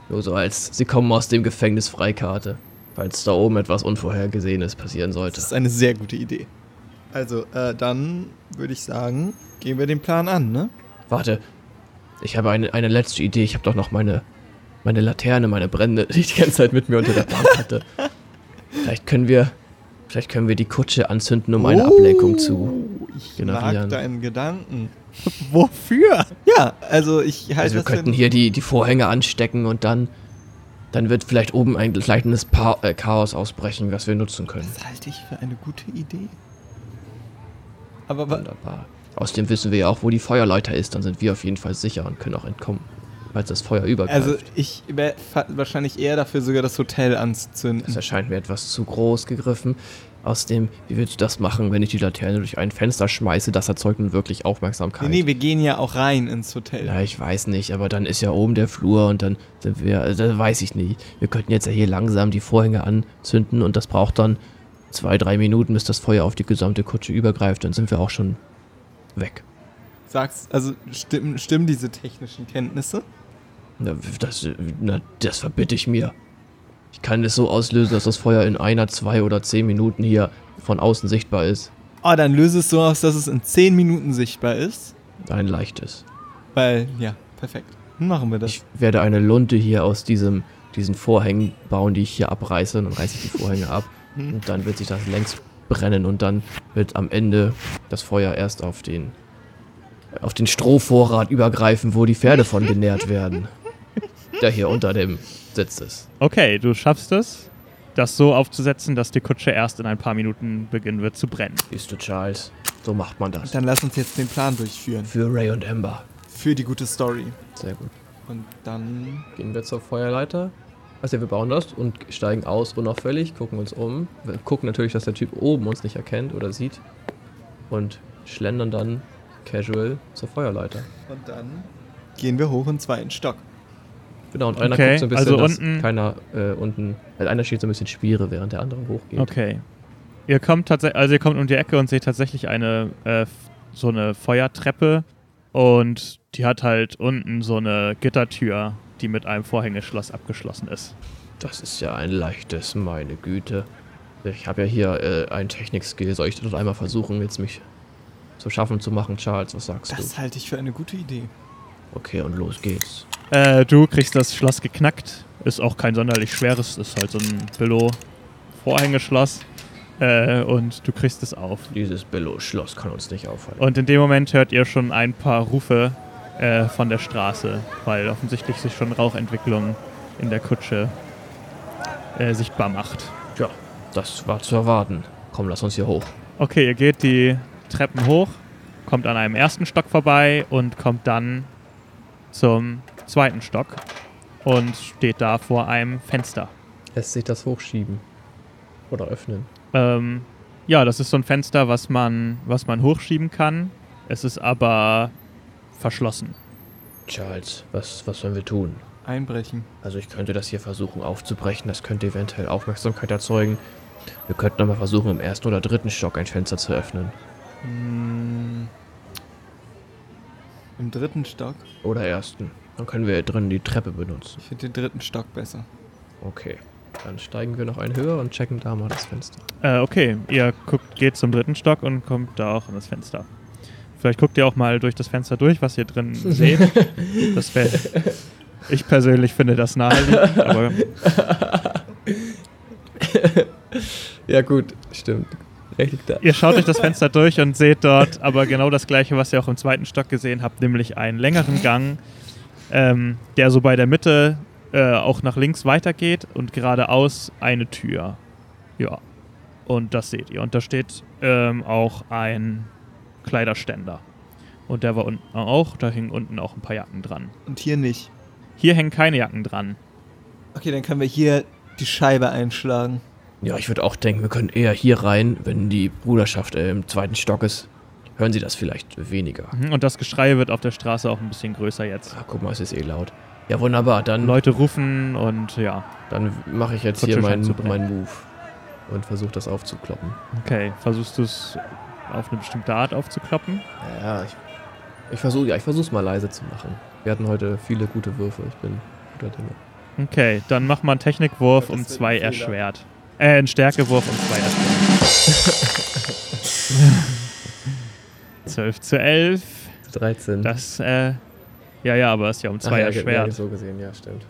Nur so als sie kommen aus dem Gefängnis Freikarte. Falls da oben etwas Unvorhergesehenes passieren sollte. Das ist eine sehr gute Idee. Also, äh, dann würde ich sagen, gehen wir den Plan an, ne? Warte, ich habe eine, eine letzte Idee. Ich habe doch noch meine, meine Laterne, meine Brände, die ich die ganze Zeit mit mir unter der Bank hatte. <laughs> Vielleicht können wir, vielleicht können wir die Kutsche anzünden, um eine Ablenkung zu. Oh, Ich generieren. mag deinen Gedanken. <laughs> Wofür? Ja, also ich halte Also wir könnten hier die, die Vorhänge anstecken und dann, dann wird vielleicht oben ein kleines pa äh, Chaos ausbrechen, was wir nutzen können. Das halte ich für eine gute Idee. Aber Wunderbar. Außerdem wissen wir ja auch, wo die Feuerleiter ist. Dann sind wir auf jeden Fall sicher und können auch entkommen, falls das Feuer übergreift. also ich wäre wahrscheinlich eher dafür, sogar das Hotel anzuzünden. das erscheint mir etwas zu groß gegriffen. Außerdem, wie willst du das machen, wenn ich die Laterne durch ein Fenster schmeiße? Das erzeugt nun wirklich Aufmerksamkeit. Nee, nee, wir gehen ja auch rein ins Hotel. Ja, ich weiß nicht, aber dann ist ja oben der Flur und dann sind wir, also das weiß ich nicht. Wir könnten jetzt ja hier langsam die Vorhänge anzünden und das braucht dann zwei, drei Minuten, bis das Feuer auf die gesamte Kutsche übergreift. Dann sind wir auch schon weg. Sagst, also stimmen, stimmen diese technischen Kenntnisse? Na, das, na, das verbitte ich mir. Ich kann es so auslösen, dass das Feuer in einer, zwei oder zehn Minuten hier von außen sichtbar ist. Ah, dann löse es so aus, dass es in 10 Minuten sichtbar ist. Ein leichtes. Weil, ja, perfekt. Machen wir das. Ich werde eine Lunte hier aus diesem, diesen Vorhängen bauen, die ich hier abreiße. Dann reiße ich die Vorhänge ab. <laughs> Und dann wird sich das längst brennen und dann wird am Ende das Feuer erst auf den auf den Strohvorrat übergreifen, wo die Pferde von genährt werden. Der hier unter dem Sitz ist. Okay, du schaffst es, das so aufzusetzen, dass die Kutsche erst in ein paar Minuten beginnen wird zu brennen. Siehst du, Charles? So macht man das. Dann lass uns jetzt den Plan durchführen. Für Ray und Amber. Für die gute Story. Sehr gut. Und dann. Gehen wir zur Feuerleiter. Also wir bauen das und steigen aus unauffällig, gucken uns um. Wir gucken natürlich, dass der Typ oben uns nicht erkennt oder sieht. Und schlendern dann casual zur Feuerleiter. Und dann gehen wir hoch in den zweiten Stock. Genau, und einer Okay, guckt so ein bisschen, also dass unten- keiner äh, unten, also einer steht so ein bisschen Spiere, während der andere hochgeht. Okay. Ihr kommt tatsächlich, also ihr kommt um die Ecke und seht tatsächlich eine äh, so eine Feuertreppe und die hat halt unten so eine Gittertür, die mit einem Vorhängeschloss abgeschlossen ist. Das ist ja ein leichtes, meine Güte. Ich habe ja hier äh, einen Technikskill. Soll ich das einmal versuchen, jetzt mich zu schaffen zu machen, Charles? Was sagst Das halte ich für eine gute Idee. du? Okay, und los geht's. Äh, du kriegst das Schloss geknackt. Ist auch kein sonderlich schweres, ist halt so ein Billo-Vorhängeschloss. Äh, und du kriegst es auf. Dieses Billo-Schloss kann uns nicht aufhalten. Und in dem Moment hört ihr schon ein paar Rufe äh, von der Straße, weil offensichtlich sich schon Rauchentwicklung in der Kutsche äh, sichtbar macht. Tja, das war zu erwarten. Komm, lass uns hier hoch. Okay, ihr geht die Treppen hoch, kommt an einem ersten Stock vorbei und kommt dann zum zweiten Stock und steht da vor einem Fenster. Lässt sich das hochschieben. Oder öffnen. Ähm, ja, das ist so ein Fenster, was man, was man hochschieben kann. Es ist aber verschlossen. Charles, was, was sollen wir tun? Einbrechen. Also ich könnte das hier versuchen aufzubrechen. Das könnte eventuell Aufmerksamkeit erzeugen. Wir könnten aber versuchen, im ersten oder dritten Stock ein Fenster zu öffnen. Hm. Im dritten Stock. Oder ersten. Dann können wir hier drin die Treppe benutzen. Ich finde den dritten Stock besser. Okay. Dann steigen wir noch einen höher und checken da mal das Fenster. Äh, okay, ihr guckt, geht zum dritten Stock und kommt da auch in das Fenster. Vielleicht guckt ihr auch mal durch das Fenster durch, was ihr drin <laughs> seht. Das wär, ich persönlich finde das naheliegend, aber <laughs> Ja gut, stimmt. Ihr schaut durch das Fenster durch und seht dort aber genau das gleiche, was ihr auch im zweiten Stock gesehen habt, nämlich einen längeren Gang, ähm, der so bei der Mitte äh, auch nach links weitergeht und geradeaus eine Tür. Ja. Und das seht ihr. Und da steht ähm, auch ein Kleiderständer. Und der war unten auch, da hingen unten auch ein paar Jacken dran. Und hier nicht. Hier hängen keine Jacken dran. Okay, dann können wir hier die Scheibe einschlagen. Ja, ich würde auch denken, wir können eher hier rein, wenn die Bruderschaft äh, im zweiten Stock ist. Hören Sie das vielleicht weniger. Mhm, Und das Geschrei wird auf der Straße auch ein bisschen größer jetzt. Ah, guck mal, es ist eh laut. Ja, wunderbar. Dann, Leute rufen und ja. dann mache ich jetzt Kutsche hier scheint meinen zu brennen. mein Move. Und versuche das aufzukloppen. Okay, versuchst du es auf eine bestimmte Art aufzukloppen? Ja, ich, ich versuche ja, ich versuch's mal leise zu machen. Wir hatten heute viele gute Würfe. Ich bin guter Dinge. Okay, dann mach mal einen Technikwurf um zwei erschwert. Äh, einen Stärkewurf um zwei erschwert. <laughs> 12 zu 11. 13. Das, äh, ja, ja, aber ist ja um Ach zwei ja, ge- erschwert. Ja, so gesehen, ja, stimmt.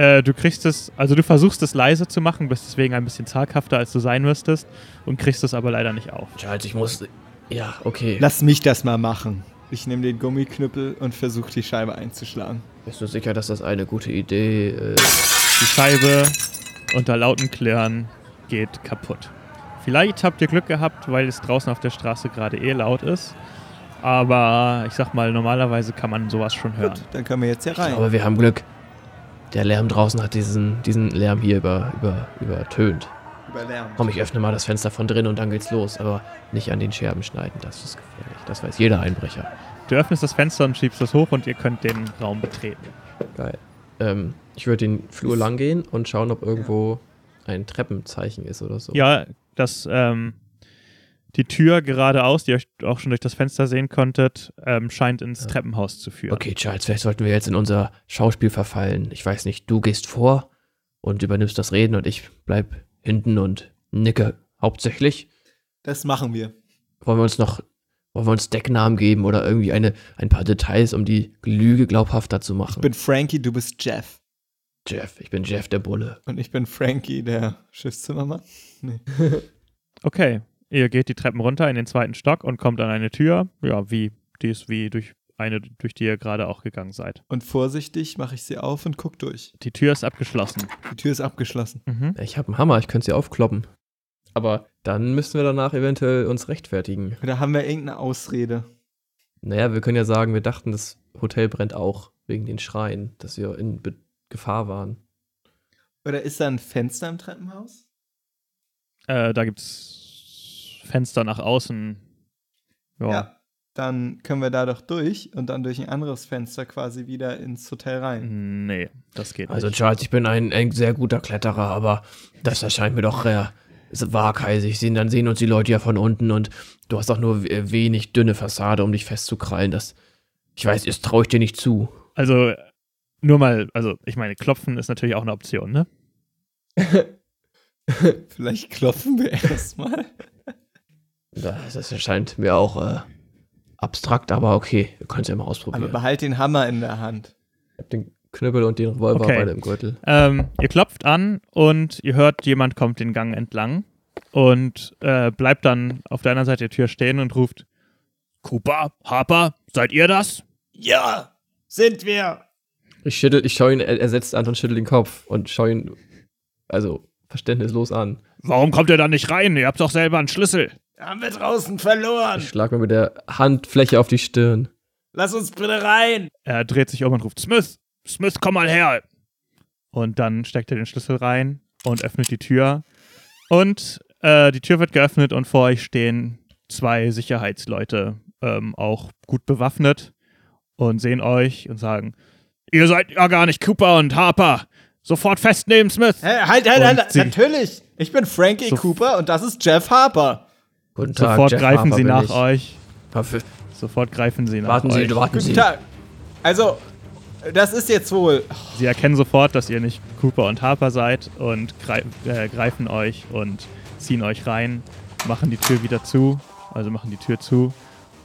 Äh, du kriegst es, also du versuchst es leise zu machen, bist deswegen ein bisschen zaghafter, als du sein müsstest und kriegst es aber leider nicht auf. Charles, ich muss. Ja, okay. Lass mich das mal machen. Ich nehme den Gummiknüppel und versuche die Scheibe einzuschlagen. Bist du sicher, dass das eine gute Idee ist? Die Scheibe unter lauten Klirren geht kaputt. Vielleicht habt ihr Glück gehabt, weil es draußen auf der Straße gerade eh laut ist. Aber ich sag mal, normalerweise kann man sowas schon hören. Gut, dann können wir jetzt hier rein. Aber wir haben Glück. Der Lärm draußen hat diesen, diesen Lärm hier über, über, übertönt. Über Lärm. Komm, ich öffne mal das Fenster von drin und dann geht's los. Aber nicht an den Scherben schneiden, das ist gefährlich. Das weiß jeder Einbrecher. Du öffnest das Fenster und schiebst es hoch und ihr könnt den Raum betreten. Geil. Ähm, ich würde den Flur lang gehen und schauen, ob irgendwo ein Treppenzeichen ist oder so. Ja, das, ähm, die Tür geradeaus, die ihr euch auch schon durch das Fenster sehen konntet, ähm, scheint ins Ja. Treppenhaus zu führen. Okay, Charles, vielleicht sollten wir jetzt in unser Schauspiel verfallen. Ich weiß nicht, du gehst vor und übernimmst das Reden und ich bleib hinten und nicke hauptsächlich. Das machen wir. Wollen wir uns noch, wollen wir uns Decknamen geben oder irgendwie eine, ein paar Details, um die Lüge glaubhafter zu machen? Ich bin Frankie, du bist Jeff. Jeff, ich bin Jeff der Bulle. Und ich bin Frankie, der Schiffszimmermann. Nee. Okay, ihr geht die Treppen runter in den zweiten Stock und kommt an eine Tür, ja, wie die ist wie durch eine, durch die ihr gerade auch gegangen seid. Und vorsichtig mache ich sie auf und guck durch. Die Tür ist abgeschlossen. Die Tür ist abgeschlossen. Mhm. Ich habe einen Hammer, ich könnte sie aufkloppen. Aber dann müssen wir danach eventuell uns rechtfertigen. Da haben wir irgendeine Ausrede. Naja, wir können ja sagen, wir dachten, das Hotel brennt auch wegen den Schreien, dass wir in Be Gefahr waren. Oder ist da ein Fenster im Treppenhaus? Äh, da gibt's Fenster nach außen. Ja. Dann können wir da doch durch und dann durch ein anderes Fenster quasi wieder ins Hotel rein. Nee, das geht Also nicht. Charles, ich bin ein, ein sehr guter Kletterer, aber das erscheint mir doch äh, waghalsig. Sehen, dann sehen uns die Leute ja von unten und du hast auch nur we- wenig dünne Fassade, um dich festzukrallen. Das, ich weiß, das traue ich dir nicht zu. Also, nur mal, also ich meine, klopfen ist natürlich auch eine Option, ne? <laughs> Vielleicht klopfen wir erstmal. Das, erscheint mir auch äh, abstrakt, aber okay, wir können es ja mal Aber ausprobieren. behalt den Hammer in der Hand. ich habe den Knüppel und den Revolver Okay. beide im Gürtel. Ähm, ihr klopft an und ihr hört, jemand kommt den Gang entlang und äh, bleibt dann auf der anderen Seite der Tür stehen und ruft: Cooper, Harper, seid ihr das? Ja, sind wir. Ich schüttel, ich schaue ihn, er, er setzt an und schüttel den Kopf und schaue ihn, also verständnislos an. Warum kommt ihr da nicht rein? Ihr habt doch selber einen Schlüssel. Haben wir draußen verloren. Ich schlag mir mit der Handfläche auf die Stirn. Lass uns bitte rein. Er dreht sich um und ruft: Smith, Smith, komm mal her. Und dann steckt er den Schlüssel rein und öffnet die Tür. Und äh, die Tür wird geöffnet und vor euch stehen zwei Sicherheitsleute, ähm, auch gut bewaffnet, und sehen euch und sagen: Ihr seid ja gar nicht Cooper und Harper. Sofort festnehmen, Smith. Hä, halt, halt, Und halt. Natürlich. Ich bin Frankie So- Cooper und das ist Jeff Harper. Guten Tag, Sofort Jeff greifen Harper sie nach ich. euch. Waffe. Sofort greifen sie nach Warten euch. Sie, warten Guten Sie. Tag. Also, das ist jetzt wohl. Sie erkennen sofort, dass ihr nicht Cooper und Harper seid und greif, äh, greifen euch und ziehen euch rein, machen die Tür wieder zu, also machen die Tür zu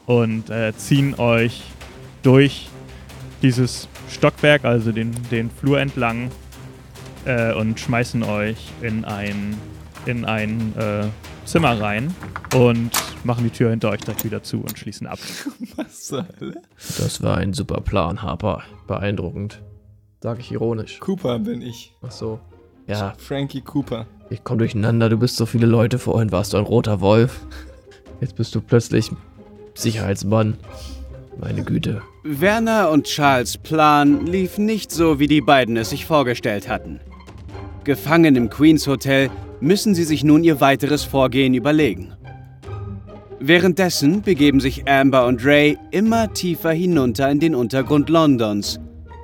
und äh, ziehen euch durch dieses Stockwerk, also den, den Flur entlang äh, und schmeißen euch in ein, in ein äh, Zimmer rein und machen die Tür hinter euch direkt wieder zu und schließen ab. <laughs> Was zur Hölle? Das war ein super Plan, Harper. Beeindruckend. Sag ich ironisch. Cooper bin ich. Ach so. Ja, Frankie Cooper. ich komm durcheinander. Du bist so viele Leute. Vorhin warst du ein roter Wolf. Jetzt bist du plötzlich Sicherheitsmann. Meine Güte. Werner und Charles Plan lief nicht so, wie die beiden es sich vorgestellt hatten. Gefangen im Queens Hotel müssen sie sich nun ihr weiteres Vorgehen überlegen. Währenddessen begeben sich Amber und Ray immer tiefer hinunter in den Untergrund Londons.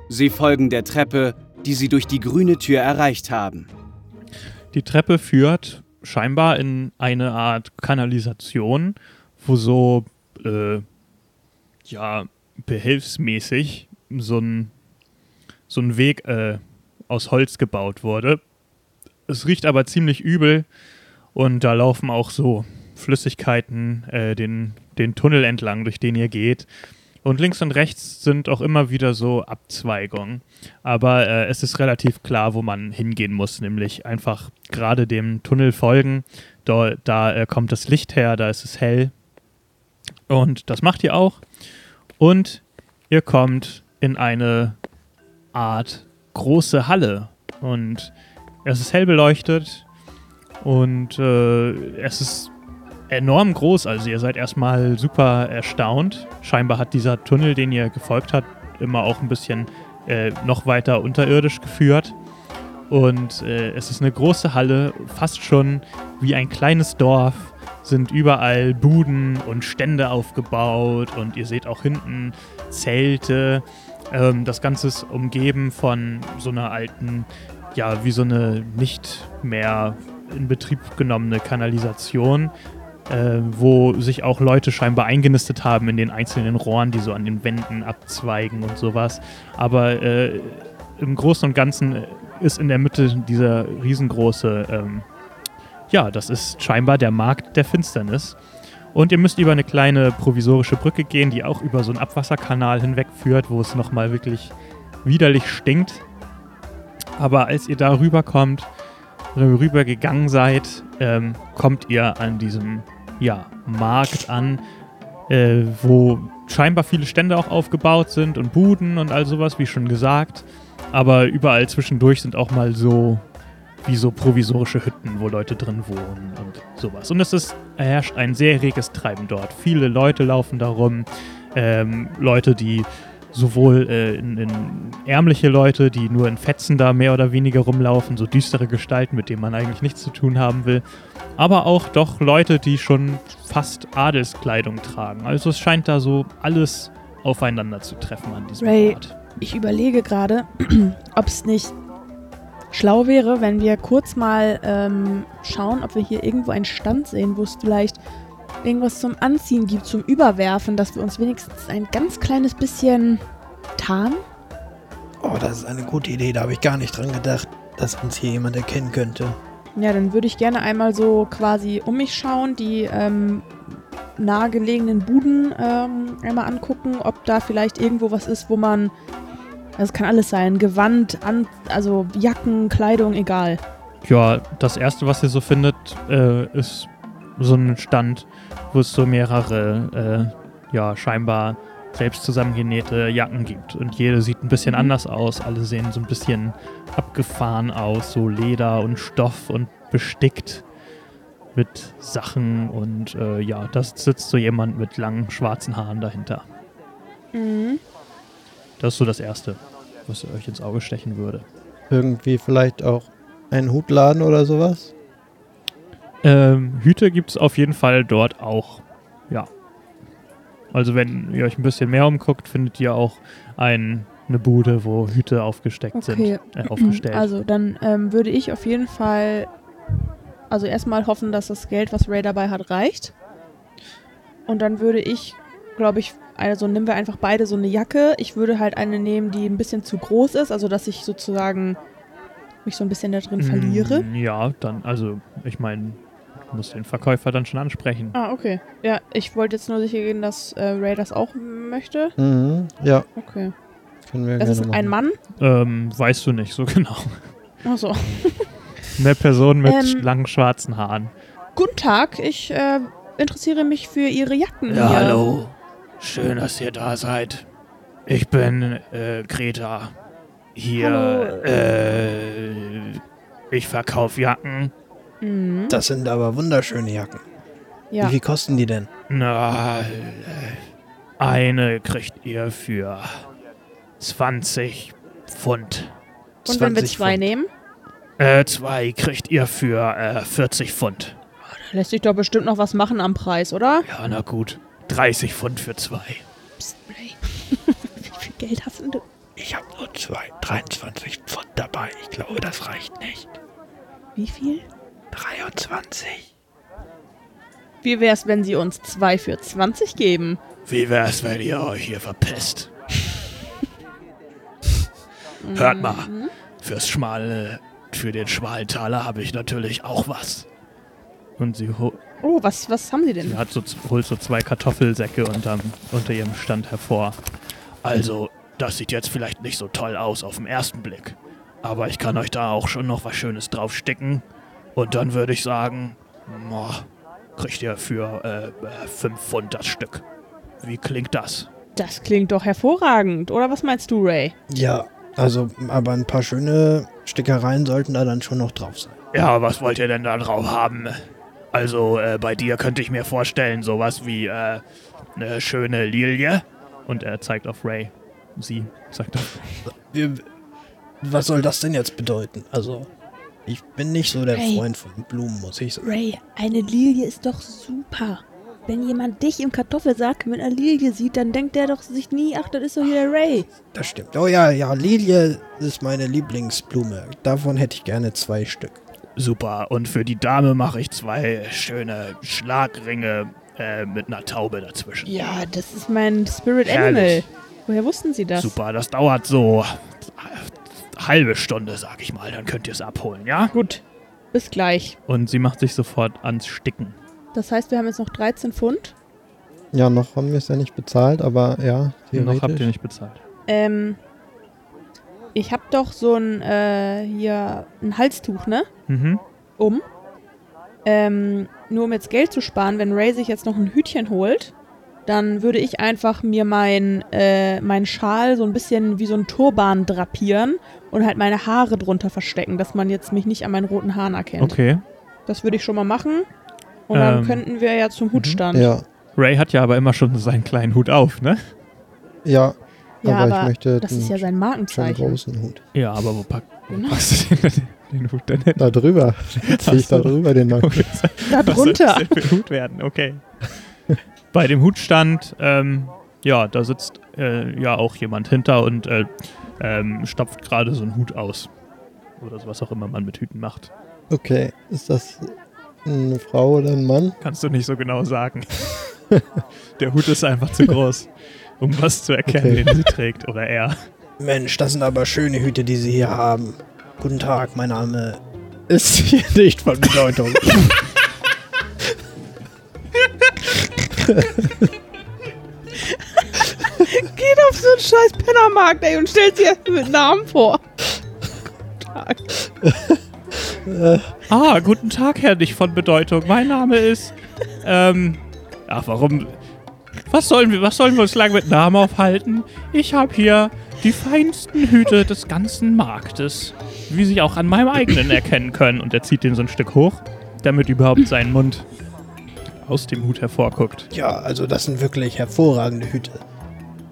Sie folgen der Treppe, die sie durch die grüne Tür erreicht haben. Die Treppe führt scheinbar in eine Art Kanalisation, wo so, äh, ja, behilfsmäßig so ein, so ein Weg äh, aus Holz gebaut wurde. Es riecht aber ziemlich übel und da laufen auch so Flüssigkeiten äh, den, den Tunnel entlang, durch den ihr geht. Und links und rechts sind auch immer wieder so Abzweigungen. Aber äh, es ist relativ klar, wo man hingehen muss, nämlich einfach gerade dem Tunnel folgen. Da, da äh, kommt das Licht her, da ist es hell. Und das macht ihr auch. Und ihr kommt in eine Art große Halle. Und es ist hell beleuchtet. Und äh, es ist enorm groß. Also ihr seid erstmal super erstaunt. Scheinbar hat dieser Tunnel, den ihr gefolgt habt, immer auch ein bisschen äh, noch weiter unterirdisch geführt. Und äh, es ist eine große Halle, fast schon wie ein kleines Dorf. Sind überall Buden und Stände aufgebaut und ihr seht auch hinten Zelte. Ähm, das Ganze ist umgeben von so einer alten, ja, wie so eine nicht mehr in Betrieb genommene Kanalisation, äh, wo sich auch Leute scheinbar eingenistet haben in den einzelnen Rohren, die so an den Wänden abzweigen und sowas. Aber äh, im Großen und Ganzen ist in der Mitte dieser riesengroße, ähm, ja, das ist scheinbar der Markt der Finsternis. Und ihr müsst über eine kleine provisorische Brücke gehen, die auch über so einen Abwasserkanal hinwegführt, wo es nochmal wirklich widerlich stinkt. Aber als ihr da rüberkommt, rübergegangen seid, ähm, kommt ihr an diesem ja, Markt an, äh, wo scheinbar viele Stände auch aufgebaut sind und Buden und all sowas, wie schon gesagt. Aber überall zwischendurch sind auch mal so wie so provisorische Hütten, wo Leute drin wohnen und sowas. Und es ist, herrscht ein sehr reges Treiben dort. Viele Leute laufen da rum. Ähm, Leute, die sowohl äh, in, in ärmliche Leute, die nur in Fetzen da mehr oder weniger rumlaufen, so düstere Gestalten, mit denen man eigentlich nichts zu tun haben will, aber auch doch Leute, die schon fast Adelskleidung tragen. Also es scheint da so alles aufeinander zu treffen an diesem Ray. Ort. Ich überlege gerade, <clears throat> ob es nicht schlau wäre, wenn wir kurz mal ähm, schauen, ob wir hier irgendwo einen Stand sehen, wo es vielleicht irgendwas zum Anziehen gibt, zum Überwerfen, dass wir uns wenigstens ein ganz kleines bisschen tarnen. Oh, das ist eine gute Idee. Da habe ich gar nicht dran gedacht, dass uns hier jemand erkennen könnte. Ja, dann würde ich gerne einmal so quasi um mich schauen, die ähm, nahegelegenen Buden ähm, einmal angucken, ob da vielleicht irgendwo was ist, wo man. Das kann alles sein. Gewand, an, also Jacken, Kleidung, egal. Ja, das erste, was ihr so findet, äh, ist so ein Stand, wo es so mehrere, äh, ja, scheinbar selbst zusammengenähte Jacken gibt. Und jede sieht ein bisschen Mhm. anders aus. Alle sehen so ein bisschen abgefahren aus, so Leder und Stoff und bestickt mit Sachen. Und äh, ja, da sitzt so jemand mit langen schwarzen Haaren dahinter. Mhm. Das ist so das Erste, was euch ins Auge stechen würde. Irgendwie vielleicht auch ein Hutladen oder sowas. Ähm, Hüte gibt es auf jeden Fall dort auch. Ja. Also wenn ihr euch ein bisschen mehr umguckt, findet ihr auch ein, eine Bude, wo Hüte aufgesteckt Okay. sind. Äh, aufgestellt. Also, dann ähm, würde ich auf jeden Fall. Also, erstmal hoffen, dass das Geld, was Ray dabei hat, reicht. Und dann würde ich, glaube ich, also nehmen wir einfach beide so eine Jacke. Ich würde halt eine nehmen, die ein bisschen zu groß ist, also dass ich sozusagen mich so ein bisschen da drin verliere. Mm, Ja, dann, also ich meine, musst den Verkäufer dann schon ansprechen. Ah, okay. Ja, ich wollte jetzt nur sicher gehen, dass äh, Ray das auch möchte. Mhm, ja, Okay. können wir Das gerne ist machen. ein Mann. Ähm, weißt du nicht so <laughs> genau. Achso. <laughs> Eine Person mit Ähm. langen schwarzen Haaren. Guten Tag, ich äh, interessiere mich für Ihre Jacken Ja, hier. hallo. Schön, dass ihr da seid. Ich bin äh, Greta. Hier, Hallo. äh, ich verkaufe Jacken. Mhm. Das sind aber wunderschöne Jacken. Ja. Wie viel kosten die denn? Na, äh, eine kriegt ihr für 20 Pfund. Und wenn wir 20 zwei Pfund. nehmen? Äh, zwei kriegt ihr für äh, 40 Pfund. Lässt sich doch bestimmt noch was machen am Preis, oder? Ja, na gut. 30 Pfund für zwei. Psst. <laughs> Wie viel Geld hast denn du? Ich habe nur zwei, 23 Pfund dabei. Ich glaube, das reicht nicht. Wie viel? 23. Wie wär's, wenn Sie uns zwei für 20 geben? Wie wär's, wenn ihr euch hier verpisst? <laughs> Hört mal, fürs schmale, für den schmalen Taler habe ich natürlich auch was. Und sie, ho Oh, was, was haben Sie sie denn? hat so, holt so zwei Kartoffelsäcke unterm, unter ihrem Stand hervor. Also, das sieht jetzt vielleicht nicht so toll aus auf den ersten Blick. Aber ich kann euch da auch schon noch was Schönes draufsticken. Und dann würde ich sagen, boah, kriegt ihr für äh, 5 Pfund das Stück. Wie klingt das? Das klingt doch hervorragend. Oder was meinst du, Ray? Ja, also, aber ein paar schöne Stickereien sollten da dann schon noch drauf sein. Ja, was wollt ihr denn da drauf haben? Also, äh, bei dir könnte ich mir vorstellen, sowas wie äh, eine schöne Lilie. Und er zeigt auf Ray. Sie sagt auf. Was soll das denn jetzt bedeuten? Also, ich bin nicht so der Hey. Freund von Blumen, muss ich sagen. Ray, eine Lilie ist doch super. Wenn jemand dich im Kartoffelsack mit einer Lilie sieht, dann denkt der doch sich nie, ach, das ist doch hier der Ray. Das stimmt. Oh ja, ja, Lilie ist meine Lieblingsblume. Davon hätte ich gerne zwei Stück. Super. Und für die Dame mache ich zwei schöne Schlagringe äh, mit einer Taube dazwischen. Ja, das ist mein Spirit Herrlich. Animal. Woher wussten Sie das? Super, das dauert so halbe Stunde, sag ich mal, dann könnt ihr es abholen, ja? Gut. Bis gleich. Und sie macht sich sofort ans Sticken. Das heißt, wir haben jetzt noch 13 Pfund. Ja, noch haben wir es ja nicht bezahlt, aber ja. Noch habt ihr nicht bezahlt. Ähm, ich hab doch so ein, äh, hier, ein Halstuch, ne? Mhm. Um. Ähm, nur um jetzt Geld zu sparen, wenn Ray sich jetzt noch ein Hütchen holt, dann würde ich einfach mir mein, äh, meinen Schal so ein bisschen wie so ein Turban drapieren und halt meine Haare drunter verstecken, dass man jetzt mich nicht an meinen roten Haaren erkennt. Okay. Das würde ich schon mal machen. Und dann Ähm, könnten wir ja zum Hutstand. Ja, Ray hat ja aber immer schon seinen kleinen Hut auf, ne? ja, Ja, aber, aber ich möchte das ist ja sein Markenzeichen. großen Hut. Ja, aber wo, pack, wo Genau. packst du den, den Hut denn hin? Da drüber. <laughs> Ziehe ich da drüber den Nacken. Da soll drunter. das ein Hut werden? Okay. Bei dem Hutstand, ähm, ja, da sitzt äh, ja auch jemand hinter und äh, ähm, stopft gerade so einen Hut aus. Oder so, was auch immer man mit Hüten macht. Okay, ist das eine Frau oder ein Mann? Kannst du nicht so genau sagen. <laughs> Der Hut ist einfach zu groß, um was zu erkennen, Okay. den sie trägt oder er. Mensch, das sind aber schöne Hüte, die Sie hier haben. Guten Tag, mein Name ist hier nicht von Bedeutung. <laughs> <laughs> Geht auf so einen scheiß Pennermarkt, ey, und stellt sich erst mit Namen vor. Tag. Ah, guten Tag, Herr nicht von Bedeutung. Mein Name ist. Ähm. Ach, warum. Was sollen wir, was sollen wir uns lange mit Namen aufhalten? Ich habe hier die feinsten Hüte des ganzen Marktes. Wie Sie auch an meinem eigenen erkennen können. Und er zieht den so ein Stück hoch, damit überhaupt sein Mund aus dem Hut hervorguckt. Ja, also das sind wirklich hervorragende Hüte.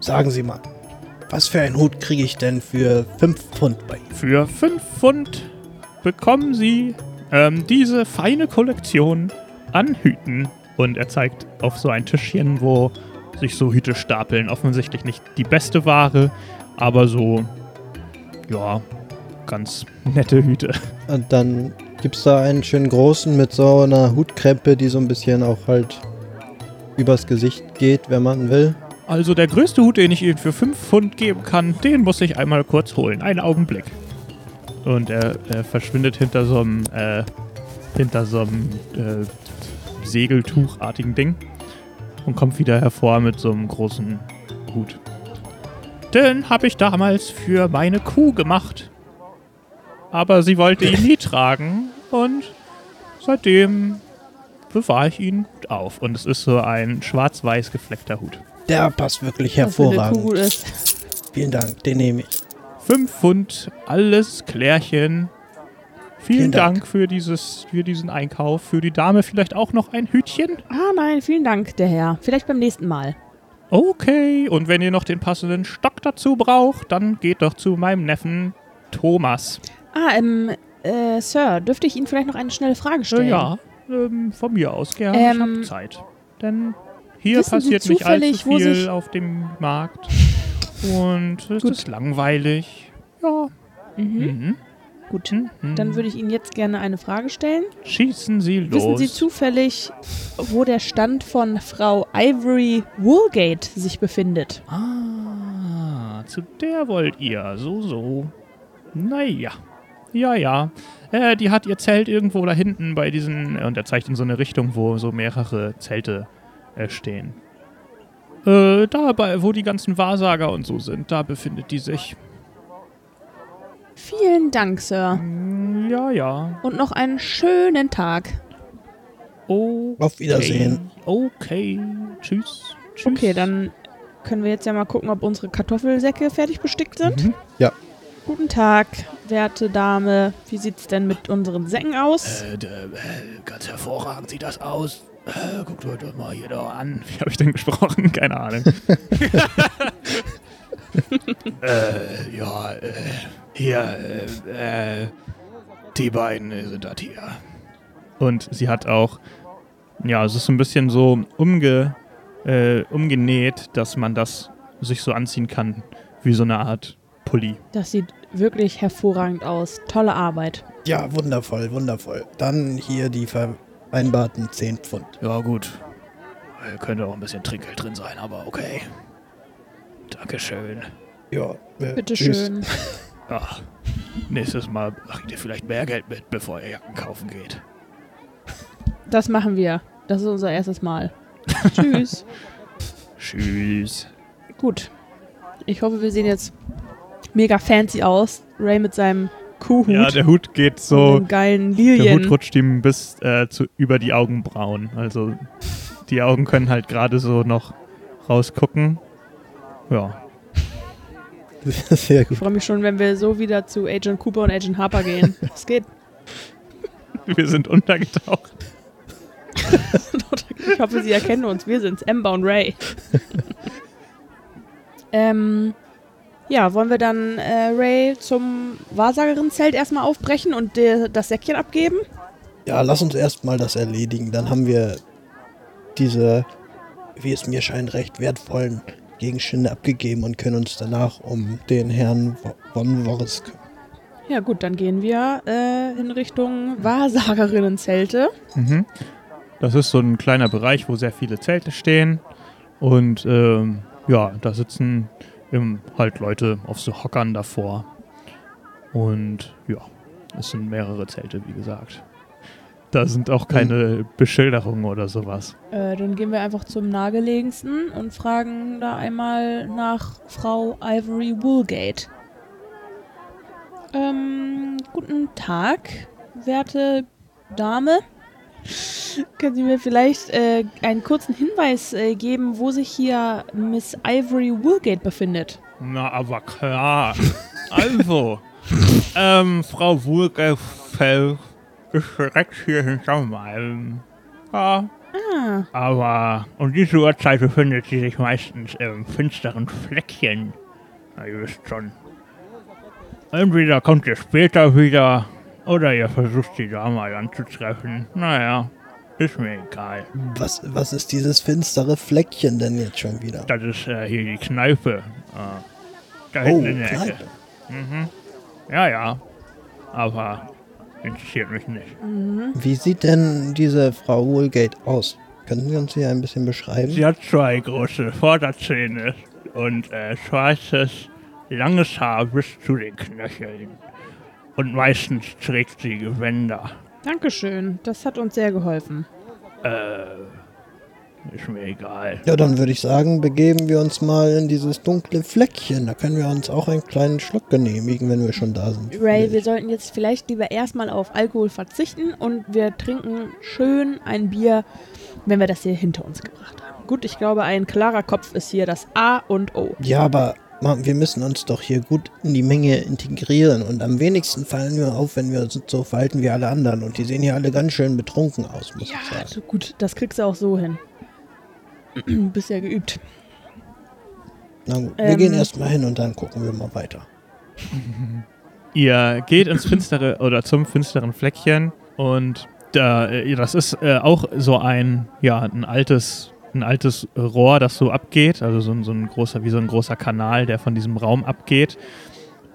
Sagen Sie mal, was für einen Hut kriege ich denn für 5 Pfund bei Ihnen? Für 5 Pfund bekommen Sie ähm, diese feine Kollektion an Hüten. Und er zeigt auf so ein Tischchen, wo sich so Hüte stapeln. Offensichtlich nicht die beste Ware, aber so, ja, ganz nette Hüte. Und dann gibt es da einen schönen großen mit so einer Hutkrempe, die so ein bisschen auch halt übers Gesicht geht, wenn man will. Also der größte Hut, den ich Ihnen für 5 Pfund geben kann, den muss ich einmal kurz holen. Einen Augenblick. Und er, er verschwindet hinter so einem, äh, hinter so einem äh, Segeltuchartigen Ding und kommt wieder hervor mit so einem großen Hut. Den habe ich damals für meine Kuh gemacht. Aber sie wollte ihn nie tragen und seitdem bewahre ich ihn gut auf. Und es ist so ein schwarz-weiß gefleckter Hut. Der passt wirklich Was für eine Kuh hervorragend. ist. Vielen Dank, den nehme ich. 5 Pfund, alles Klärchen. Vielen, Vielen Dank, Dank. für, dieses, für diesen Einkauf. Für die Dame vielleicht auch noch ein Hütchen? Ah, nein, vielen Dank, der Herr. Vielleicht beim nächsten Mal. Okay, und wenn ihr noch den passenden Stock dazu braucht, dann geht doch zu meinem Neffen Thomas. Ah, ähm, äh, Sir, dürfte ich Ihnen vielleicht noch eine schnelle Frage stellen? ja, ähm, von mir aus gerne. ich Ähm, hab Zeit. Denn hier passiert nicht allzu viel auf dem Markt. <laughs> Und es Gut. ist langweilig. Ja. Mhm. Mhm. Gut. Mhm. Dann würde ich Ihnen jetzt gerne eine Frage stellen. Schießen Sie los. Wissen Sie zufällig, wo der Stand von Frau Ivory Woolgate sich befindet? Ah, zu der wollt ihr. So, so. Naja. Ja, ja. Äh, die hat ihr Zelt irgendwo da hinten bei diesen. Und er zeigt in so eine Richtung, wo so mehrere Zelte äh, stehen. Äh, da, bei, wo die ganzen Wahrsager und so sind, da befindet die sich. Vielen Dank, Sir. Mm, Ja, ja. Und noch einen schönen Tag. Okay. Auf Wiedersehen. Okay. Tschüss. Tschüss. Okay, dann können wir jetzt ja mal gucken, ob unsere Kartoffelsäcke fertig bestickt sind. Mhm. Guten Tag, werte Dame. Wie sieht's denn mit unseren Säcken aus? Äh, äh, ganz hervorragend sieht das aus. Äh, guckt euch das mal hier da an. Wie habe ich denn gesprochen? <laughs> Keine Ahnung. <laughs> äh, ja, äh, hier, äh, äh, die beiden sind das hier. Und sie hat auch, ja, es ist so ein bisschen so umge, äh, umgenäht, dass man das sich so anziehen kann, wie so eine Art Pulli. Das sieht wirklich hervorragend aus. Tolle Arbeit. Ja, wundervoll, wundervoll. Dann hier die vereinbarten 10 Pfund. Ja, gut. Äh, Könnte auch ein bisschen Trinkgeld drin sein, aber okay. Dankeschön. Ja, äh, Bitte tschüss. schön. <laughs> Ach, nächstes Mal bringt ihr vielleicht mehr Geld mit, bevor ihr Jacken kaufen geht. Das machen wir. Das ist unser erstes Mal. <laughs> Tschüss. Tschüss. Gut. Ich hoffe, wir sehen jetzt mega fancy aus. Ray mit seinem Kuhhut. Ja, der Hut geht so. geilen Der Lilien. Hut rutscht ihm bis äh, zu, über die Augenbrauen. Also die Augen können halt gerade so noch rausgucken. Ja. <laughs> Sehr Ich gut. freue mich schon, wenn wir so wieder zu Agent Cooper und Agent Harper gehen. <laughs> Es geht. Wir sind untergetaucht. <laughs> Ich hoffe, sie erkennen uns. Wir sind's, Amber und Ray. ähm, ja, wollen wir dann äh, Ray zum Wahrsagerinnenzelt erstmal aufbrechen und dir das Säckchen abgeben? Ja, lass uns erstmal das erledigen. Dann haben wir diese, wie es mir scheint, recht wertvollen Gegenstände abgegeben und können uns danach um den Herrn von Worris kümmern. Ja, gut, dann gehen wir äh, in Richtung Wahrsagerinnenzelte. Mhm. Das ist so ein kleiner Bereich, wo sehr viele Zelte stehen. Und ähm, ja, da sitzen ähm, halt Leute auf so Hockern davor. Und ja, es sind mehrere Zelte, wie gesagt. Da sind auch keine Beschilderungen oder sowas. Äh, dann gehen wir einfach zum nahegelegensten und fragen da einmal nach Frau Ivory Woolgate. Ähm, guten Tag, werte Dame. <laughs> Können Sie mir vielleicht äh, einen kurzen Hinweis äh, geben, wo sich hier Miss Ivory Woolgate befindet? Na, aber klar. Also, ähm, Frau Wulgefell ist direkt hier hinter meinem. Ja, Ah, aber um diese Uhrzeit befindet sie sich meistens im finsteren Fleckchen. Na, ihr wisst schon. Entweder kommt ihr später wieder, oder ihr versucht sie da mal anzutreffen. Naja, ist mir egal. Was, was ist dieses finstere Fleckchen denn jetzt schon wieder? Das ist äh, hier die Kneipe. Äh, da Oh, hinten in der Ecke. Kneipe. Mhm. Ja, ja. Aber interessiert mich nicht. Wie sieht denn diese Frau Woolgate aus? Können Sie uns hier ein bisschen beschreiben? Sie hat zwei große Vorderzähne und äh, schwarzes, langes Haar bis zu den Knöcheln. Und meistens trägt sie Gewänder. Dankeschön. Das hat uns sehr geholfen. Äh, ist mir egal. Ja, dann würde ich sagen, begeben wir uns mal in dieses dunkle Fleckchen. Da können wir uns auch einen kleinen Schluck genehmigen, wenn wir schon da sind. Ray, wir sollten jetzt vielleicht lieber erstmal auf Alkohol verzichten und wir trinken schön ein Bier, wenn wir das hier hinter uns gebracht haben. Gut, ich glaube, ein klarer Kopf ist hier das A und O. Ja, aber wir müssen uns doch hier gut in die Menge integrieren und am wenigsten fallen wir auf, wenn wir uns so verhalten wie alle anderen. Und die sehen hier alle ganz schön betrunken aus, muss Ja, ich sagen. also gut, das kriegst du auch so hin. <clears throat> Bist ja geübt. Na gut, wir Ähm. gehen erstmal hin und dann gucken wir mal weiter. <laughs> Ihr geht ins finstere oder zum finsteren Fleckchen und da, äh, das ist äh, auch so ein, ja, ein altes, ein altes Rohr, das so abgeht, also so, ein- so ein großer, wie so ein großer Kanal, der von diesem Raum abgeht.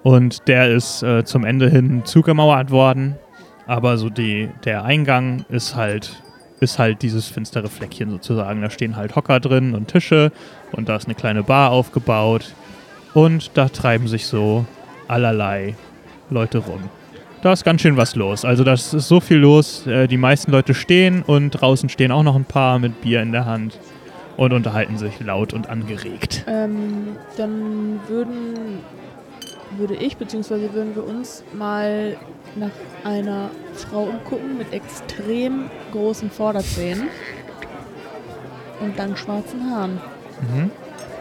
Und der ist äh, zum Ende hin zugemauert worden, aber so die, der Eingang ist halt, ist halt dieses finstere Fleckchen sozusagen. Da stehen halt Hocker drin und Tische und da ist eine kleine Bar aufgebaut und da treiben sich so allerlei Leute rum. Da ist ganz schön was los. Also das ist so viel los. Äh, die meisten Leute stehen und draußen stehen auch noch ein paar mit Bier in der Hand und unterhalten sich laut und angeregt. Ähm, dann würden, würde ich, beziehungsweise würden wir uns mal nach einer Frau umgucken mit extrem großen Vorderzähnen und dann schwarzen Haaren. Mhm.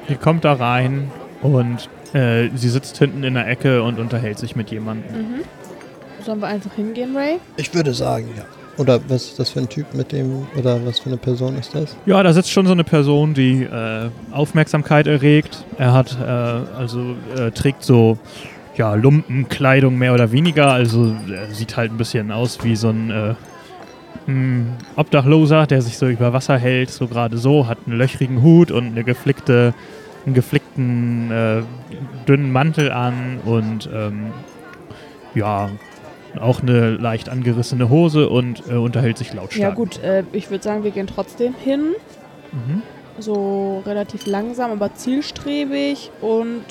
Ihr kommt da rein und äh, sie sitzt hinten in der Ecke und unterhält sich mit jemandem. Mhm. Sollen wir einfach hingehen, Ray? Ich würde sagen, ja. Oder was ist das für ein Typ mit dem, oder was für eine Person ist das? Ja, da sitzt schon so eine Person, die äh, Aufmerksamkeit erregt. Er hat, äh, also äh, trägt so, ja, Lumpenkleidung mehr oder weniger. Also er sieht halt ein bisschen aus wie so ein äh, hm, Obdachloser, der sich so über Wasser hält, so gerade so, hat einen löchrigen Hut und eine geflickte, einen geflickten äh, dünnen Mantel an und ähm, ja, auch eine leicht angerissene Hose und äh, unterhält sich lautstark. Ja gut, äh, ich würde sagen, wir gehen trotzdem hin. Mhm. So relativ langsam, aber zielstrebig. Und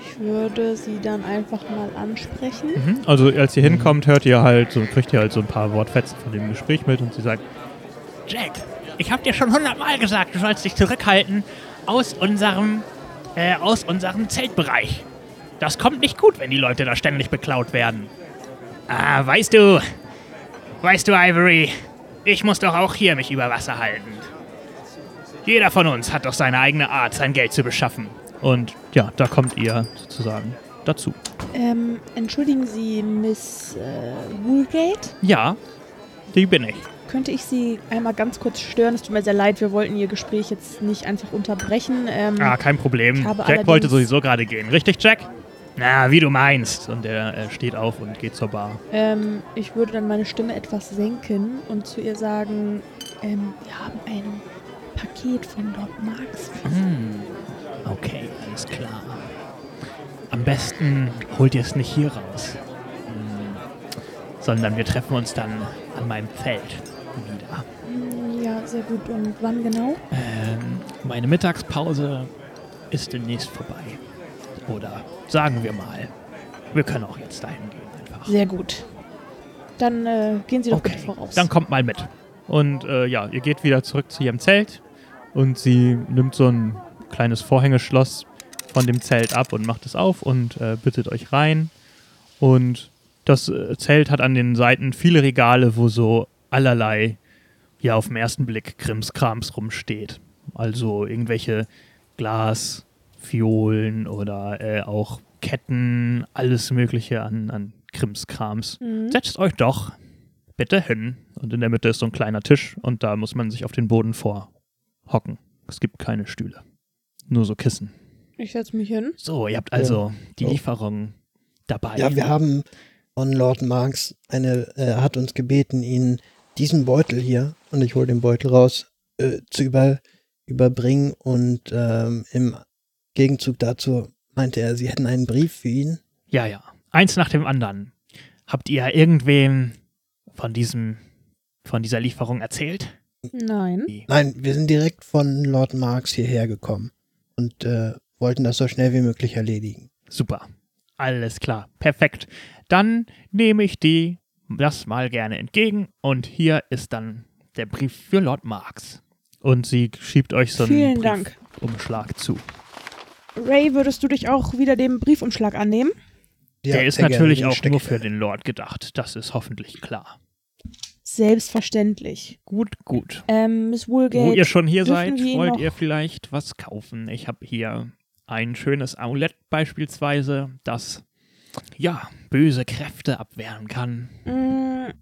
Ich würde sie dann einfach mal ansprechen. Mhm. Also als ihr hinkommt, hört ihr halt, so kriegt ihr halt so ein paar Wortfetzen von dem Gespräch mit und sie sagt, Jack, ich hab dir schon hundertmal gesagt, du sollst dich zurückhalten aus unserem, äh, aus unserem Zeltbereich. Das kommt nicht gut, wenn die Leute da ständig beklaut werden. Ah, weißt du, weißt du, Ivory, ich muss doch auch hier mich über Wasser halten. Jeder von uns hat doch seine eigene Art, sein Geld zu beschaffen. und ja, da kommt ihr sozusagen dazu. Ähm, entschuldigen Sie, Miss äh, Woolgate? Ja, die bin ich. Könnte ich Sie einmal ganz kurz stören? Es tut mir sehr leid, wir wollten Ihr Gespräch jetzt nicht einfach unterbrechen. Ähm, Ah, kein Problem. Jack wollte sowieso gerade gehen. Richtig, Jack? Na, wie du meinst. Und er äh, steht auf und geht zur Bar. ähm, ich würde dann meine Stimme etwas senken und zu ihr sagen, ähm, wir haben ein Paket von Lord Marx. Hm. Okay, alles klar. Am besten holt ihr es nicht hier raus. Hm. Sondern wir treffen uns dann an meinem Zelt wieder. Hm, Ja, sehr gut. Und wann genau? Ähm, meine Mittagspause ist demnächst vorbei. Oder sagen wir mal, wir können auch jetzt dahin gehen einfach. Sehr gut. Dann äh, gehen Sie doch Okay, bitte voraus. Dann kommt mal mit. Und äh, ja, ihr geht wieder zurück zu ihrem Zelt und sie nimmt so ein kleines Vorhängeschloss von dem Zelt ab und macht es auf und äh, bittet euch rein. Und das äh, Zelt hat an den Seiten viele Regale, wo so allerlei, ja, auf den ersten Blick Krimskrams rumsteht. Also irgendwelche Glas, Fiolen oder äh, auch Ketten, alles Mögliche an, an Krimskrams. Mhm. Setzt euch doch bitte hin. Und in der Mitte ist so ein kleiner Tisch und da muss man sich auf den Boden vorhocken. Es gibt keine Stühle. Nur so Kissen. Ich setze mich hin. So, ihr habt also die Oh. Lieferung dabei. Ja, wir haben von Lord Marx eine, er hat uns gebeten, Ihnen diesen Beutel hier, und ich hole den Beutel raus, äh, zu über, überbringen und ähm, im Gegenzug dazu meinte er, Sie hätten einen Brief für ihn. Ja, ja. Eins nach dem anderen. Habt ihr irgendwem von diesem, von dieser Lieferung erzählt? Nein. Nein, wir sind direkt von Lord Marx hierher gekommen und äh, wollten das so schnell wie möglich erledigen. Super. Alles klar. Perfekt. Dann nehme ich die, das mal gerne entgegen und hier ist dann der Brief für Lord Marx. Und sie schiebt euch so einen Vielen Dank. Briefumschlag zu. Ray, würdest du dich auch wieder dem Briefumschlag annehmen? Ja, der ist gerne, natürlich den auch nur für den Lord gedacht. Das ist hoffentlich klar. Selbstverständlich. Gut, gut. Ähm, Miss Woolgate. Wo ihr schon hier seid, wollt ihr vielleicht was kaufen? Ich habe hier ein schönes Amulett beispielsweise, das ja böse Kräfte abwehren kann. Mm,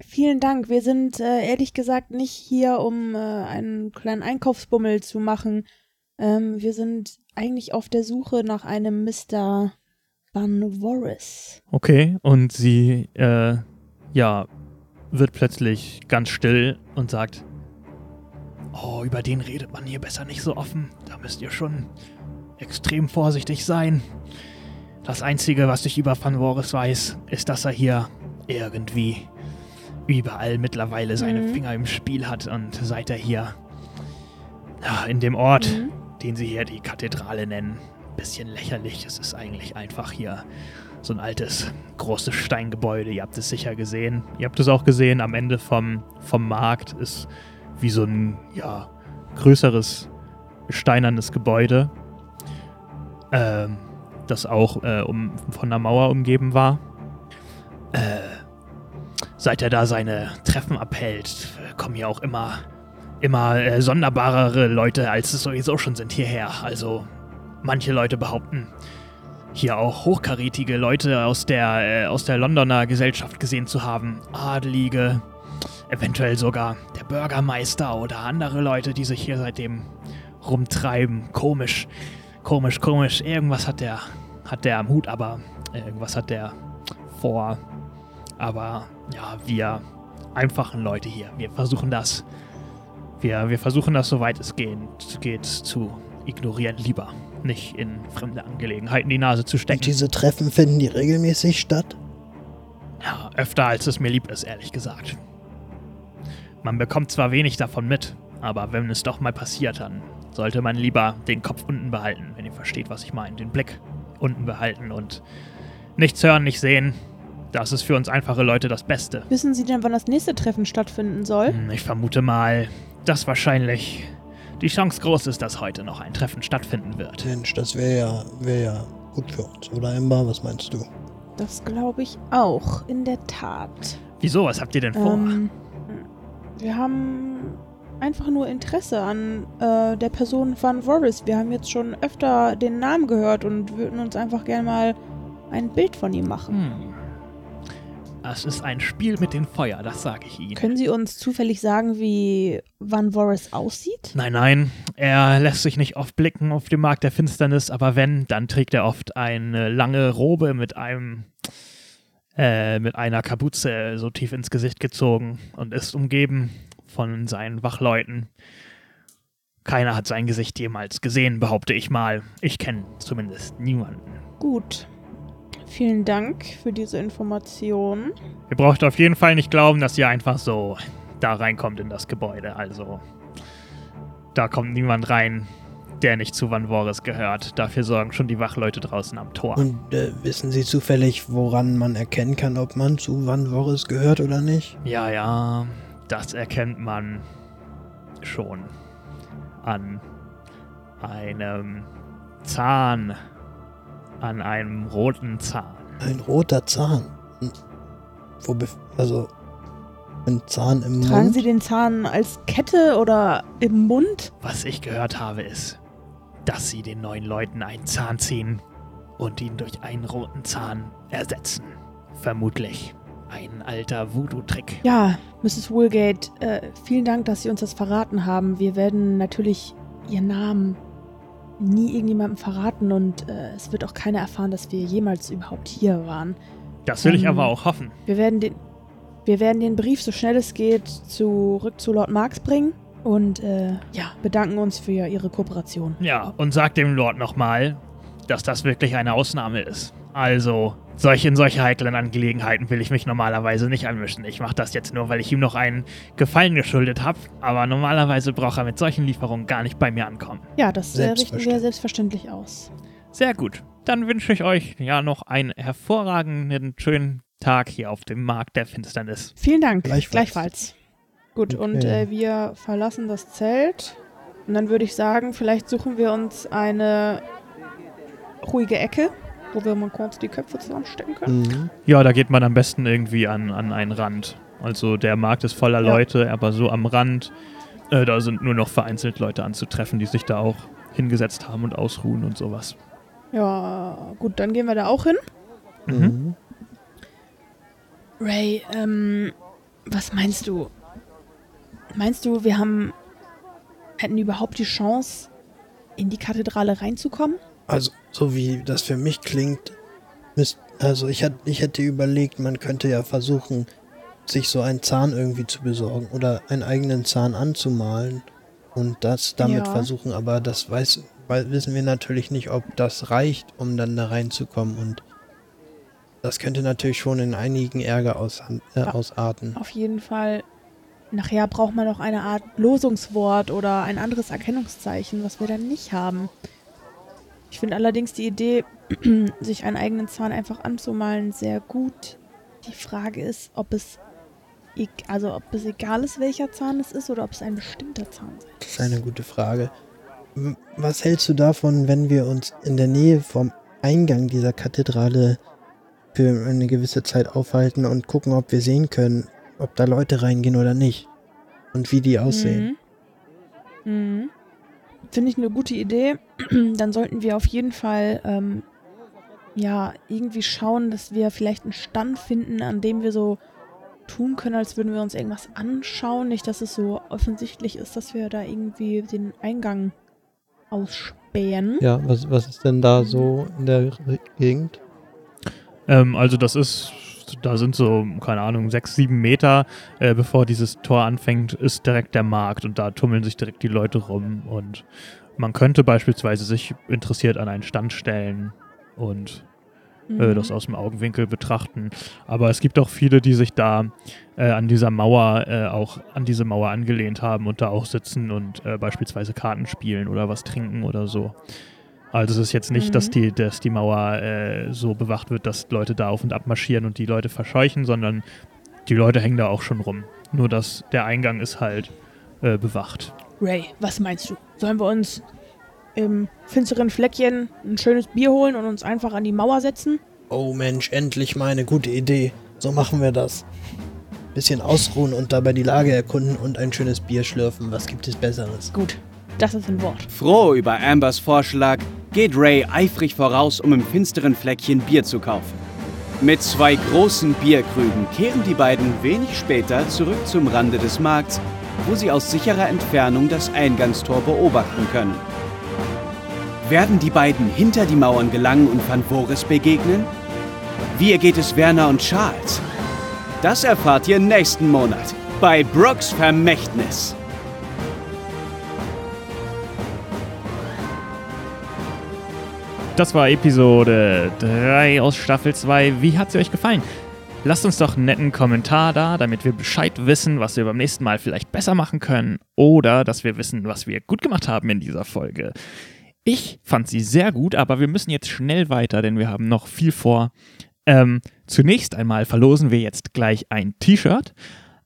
vielen Dank. Wir sind äh, ehrlich gesagt nicht hier, um äh, einen kleinen Einkaufsbummel zu machen. Ähm, wir sind eigentlich auf der Suche nach einem Mr. Van Warris. Okay, und sie äh, ja wird plötzlich ganz still und sagt: Oh, über den redet man hier besser nicht so offen. Da müsst ihr schon extrem vorsichtig sein. Das Einzige, was ich über Van Voris weiß, ist, dass er hier irgendwie überall mittlerweile seine Mhm. Finger im Spiel hat. Und seit er hier in dem Ort, Mhm. Den sie hier die Kathedrale nennen, bisschen lächerlich. Es ist eigentlich einfach hier so ein altes, großes Steingebäude. Ihr habt es sicher gesehen. Ihr habt es auch gesehen, am Ende vom, vom Markt ist wie so ein, ja, größeres steinernes Gebäude, ähm, das auch äh, um, von einer Mauer umgeben war. Äh, seit er da seine Treffen abhält, äh, kommen hier auch immer, immer äh, sonderbarere Leute, als es sowieso schon sind, hierher. Also manche Leute behaupten, hier auch hochkarätige Leute aus der, äh, aus der Londoner Gesellschaft gesehen zu haben. Adelige, eventuell sogar der Bürgermeister oder andere Leute, die sich hier seitdem rumtreiben. Komisch, komisch, komisch. Irgendwas hat der, hat der am Hut, aber äh, irgendwas hat der vor. Aber ja, wir einfachen Leute hier, wir versuchen das. Wir, wir versuchen das, soweit es geht, zu ignorieren. Lieber nicht in fremde Angelegenheiten die Nase zu Und stecken. diese Treffen finden die regelmäßig statt? Ja, öfter als es mir lieb ist, ehrlich gesagt. Man bekommt zwar wenig davon mit, aber wenn es doch mal passiert, dann sollte man lieber den Kopf unten behalten, wenn ihr versteht, was ich meine. Den Blick unten behalten und nichts hören, nicht sehen. Das ist für uns einfache Leute das Beste. Wissen Sie denn, wann das nächste Treffen stattfinden soll? Hm, Ich vermute mal, dass wahrscheinlich die Chance groß ist, dass heute noch ein Treffen stattfinden wird. Mensch, das wäre ja, wär ja gut für uns, oder Ember? Was meinst du? Das glaube ich auch, in der Tat. Wieso? Was habt ihr denn vor? Ähm, wir haben einfach nur Interesse an äh, der Person Van Voris. Wir haben jetzt schon öfter den Namen gehört und würden uns einfach gerne mal ein Bild von ihm machen. Hm. Es ist ein Spiel mit dem Feuer, das sage ich Ihnen. Können Sie uns zufällig sagen, wie Van Voris aussieht? Nein, nein, er lässt sich nicht oft blicken auf dem Markt der Finsternis, aber wenn, dann trägt er oft eine lange Robe mit einem äh, mit einer Kapuze so tief ins Gesicht gezogen und ist umgeben von seinen Wachleuten. Keiner hat sein Gesicht jemals gesehen, behaupte ich mal. Ich kenne zumindest niemanden. Gut. Vielen Dank für diese Information. Ihr braucht auf jeden Fall nicht glauben, dass ihr einfach so da reinkommt in das Gebäude. Also, da kommt niemand rein, der nicht zu Van Voris gehört. Dafür sorgen schon die Wachleute draußen am Tor. Und äh, wissen Sie zufällig, woran man erkennen kann, ob man zu Van Voris gehört oder nicht? Ja, ja, das erkennt man schon an einem Zahn, an einem roten Zahn. Ein roter Zahn. Hm. Wo bef also ein Zahn im Tragen Mund? Sie den Zahn als Kette oder im Mund? Was ich gehört habe, ist, dass sie den neuen Leuten einen Zahn ziehen und ihn durch einen roten Zahn ersetzen. Vermutlich ein alter Voodoo-Trick. Ja, Mrs. Woolgate, äh, vielen Dank, dass Sie uns das verraten haben. Wir werden natürlich Ihren Namen nie irgendjemandem verraten und äh, es wird auch keiner erfahren, dass wir jemals überhaupt hier waren. Das will ich Ähm, aber auch hoffen. Wir werden den, wir werden den Brief so schnell es geht zurück zu Lord Marx bringen und äh, ja, bedanken uns für Ihre Kooperation. Ja, und sag dem Lord nochmal, dass das wirklich eine Ausnahme ist. Also, solch, in solche heiklen Angelegenheiten will ich mich normalerweise nicht einmischen. Ich mache das jetzt nur, weil ich ihm noch einen Gefallen geschuldet habe. Aber normalerweise braucht er mit solchen Lieferungen gar nicht bei mir ankommen. Ja, das äh, richten wir Selbstverständlich. selbstverständlich aus. Sehr gut. Dann wünsche ich euch ja noch einen hervorragenden, schönen Tag hier auf dem Markt der Finsternis. Vielen Dank. Gleichfalls. Gleichfalls. Gut, Okay. und äh, wir verlassen das Zelt. Und dann würde ich sagen, vielleicht suchen wir uns eine ruhige Ecke, wo wir mal kurz die Köpfe zusammenstecken können. Mhm. Ja, da geht man am besten irgendwie an, an einen Rand. Also der Markt ist voller Ja. Leute, aber so am Rand, äh, da sind nur noch vereinzelt Leute anzutreffen, die sich da auch hingesetzt haben und ausruhen und sowas. Ja, gut, dann gehen wir da auch hin. Mhm. Ray, ähm, was meinst du? Meinst du, wir haben hätten überhaupt die Chance, in die Kathedrale reinzukommen? Also, so wie das für mich klingt, müsst, also ich, hat, ich hätte überlegt, man könnte ja versuchen, sich so einen Zahn irgendwie zu besorgen oder einen eigenen Zahn anzumalen und das damit Ja. versuchen, aber das weiß, weil wissen wir natürlich nicht, ob das reicht, um dann da reinzukommen und das könnte natürlich schon in einigen Ärger aus, äh, Ja. ausarten. Auf jeden Fall. Nachher braucht man noch eine Art Losungswort oder ein anderes Erkennungszeichen, was wir dann nicht haben. Ich finde allerdings die Idee, <clears throat> sich einen eigenen Zahn einfach anzumalen, sehr gut. Die Frage ist, ob es, eg- also ob es egal ist, welcher Zahn es ist oder ob es ein bestimmter Zahn ist. Das ist eine gute Frage. Was hältst du davon, wenn wir uns in der Nähe vom Eingang dieser Kathedrale für eine gewisse Zeit aufhalten und gucken, ob wir sehen können, ob da Leute reingehen oder nicht? Und wie die aussehen? Mhm. Mhm. Finde ich eine gute Idee. <clears throat> Dann sollten wir auf jeden Fall ähm, ja irgendwie schauen, dass wir vielleicht einen Stand finden, an dem wir so tun können, als würden wir uns irgendwas anschauen. Nicht, dass es so offensichtlich ist, dass wir da irgendwie den Eingang ausspähen. Ja, was, was ist denn da so in der Gegend? Ähm, also das ist, da sind so, keine Ahnung, sechs, sieben Meter, äh, bevor dieses Tor anfängt, ist direkt der Markt und da tummeln sich direkt die Leute rum und man könnte beispielsweise sich interessiert an einen Stand stellen und äh, Mhm. das aus dem Augenwinkel betrachten. Aber es gibt auch viele, die sich da äh, an dieser Mauer äh, auch an diese Mauer angelehnt haben und da auch sitzen und äh, beispielsweise Karten spielen oder was trinken oder so. Also es ist jetzt nicht, dass, Mhm. die, dass die Mauer äh, so bewacht wird, dass Leute da auf und ab marschieren und die Leute verscheuchen, sondern die Leute hängen da auch schon rum. Nur dass der Eingang ist halt äh, bewacht. Ray, was meinst du? Sollen wir uns im finsteren Fleckchen ein schönes Bier holen und uns einfach an die Mauer setzen? Oh Mensch, endlich mal eine gute Idee. So machen wir das. Bisschen ausruhen und dabei die Lage erkunden und ein schönes Bier schlürfen. Was gibt es Besseres? Gut, das ist ein Wort. Froh über Ambers Vorschlag geht Ray eifrig voraus, um im finsteren Fleckchen Bier zu kaufen. Mit zwei großen Bierkrügen kehren die beiden wenig später zurück zum Rande des Markts, wo sie aus sicherer Entfernung das Eingangstor beobachten können. Werden die beiden hinter die Mauern gelangen und Van Voris begegnen? Wie ergeht es Werner und Charles? Das erfahrt ihr nächsten Monat bei Brooks Vermächtnis. Das war Episode 3 aus Staffel 2. Wie hat sie euch gefallen? Lasst uns doch einen netten Kommentar da, damit wir Bescheid wissen, was wir beim nächsten Mal vielleicht besser machen können oder dass wir wissen, was wir gut gemacht haben in dieser Folge. Ich fand sie sehr gut, aber wir müssen jetzt schnell weiter, denn wir haben noch viel vor. Ähm, zunächst einmal verlosen wir jetzt gleich ein T-Shirt,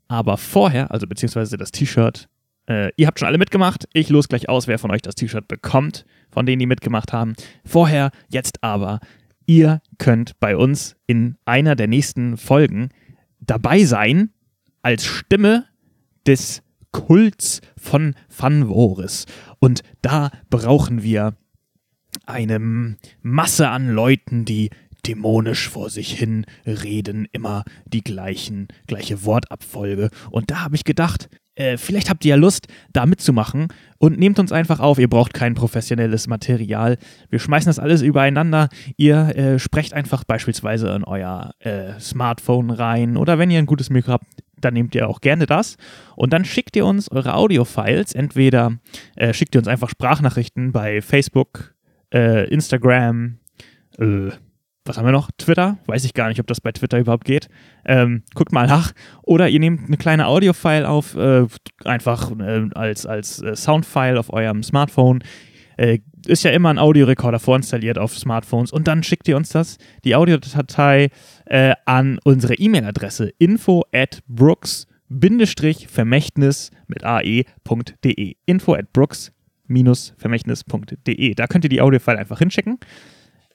aber vorher, also beziehungsweise das T-Shirt, äh, ihr habt schon alle mitgemacht. Ich los gleich aus, wer von euch das T-Shirt bekommt, von denen die mitgemacht haben. Vorher, jetzt aber, ihr könnt bei uns in einer der nächsten Folgen dabei sein als Stimme des Kults von Van Voris. Und da brauchen wir eine Masse an Leuten, die dämonisch vor sich hin reden, immer die gleichen, gleiche Wortabfolge. Und da habe ich gedacht, äh, vielleicht habt ihr ja Lust, da mitzumachen und nehmt uns einfach auf. Ihr braucht kein professionelles Material. Wir schmeißen das alles übereinander. Ihr äh, sprecht einfach beispielsweise in euer äh, Smartphone rein oder wenn ihr ein gutes Mikro habt, dann nehmt ihr auch gerne das und dann schickt ihr uns eure Audiofiles. Entweder äh, schickt ihr uns einfach Sprachnachrichten bei Facebook, äh, Instagram, äh, was haben wir noch? Twitter? Weiß ich gar nicht, ob das bei Twitter überhaupt geht. Ähm, guckt mal nach. Oder ihr nehmt eine kleine Audiofile auf, äh, einfach äh, als, als äh, Soundfile auf eurem Smartphone. Äh, ist ja immer ein Audiorekorder vorinstalliert auf Smartphones und dann schickt ihr uns das, die Audiodatei, äh, an unsere E-Mail-Adresse info at brooks-vermächtnis mit ae.de. Info at brooks-vermächtnis.de. Da könnt ihr die Audiofile einfach hinschicken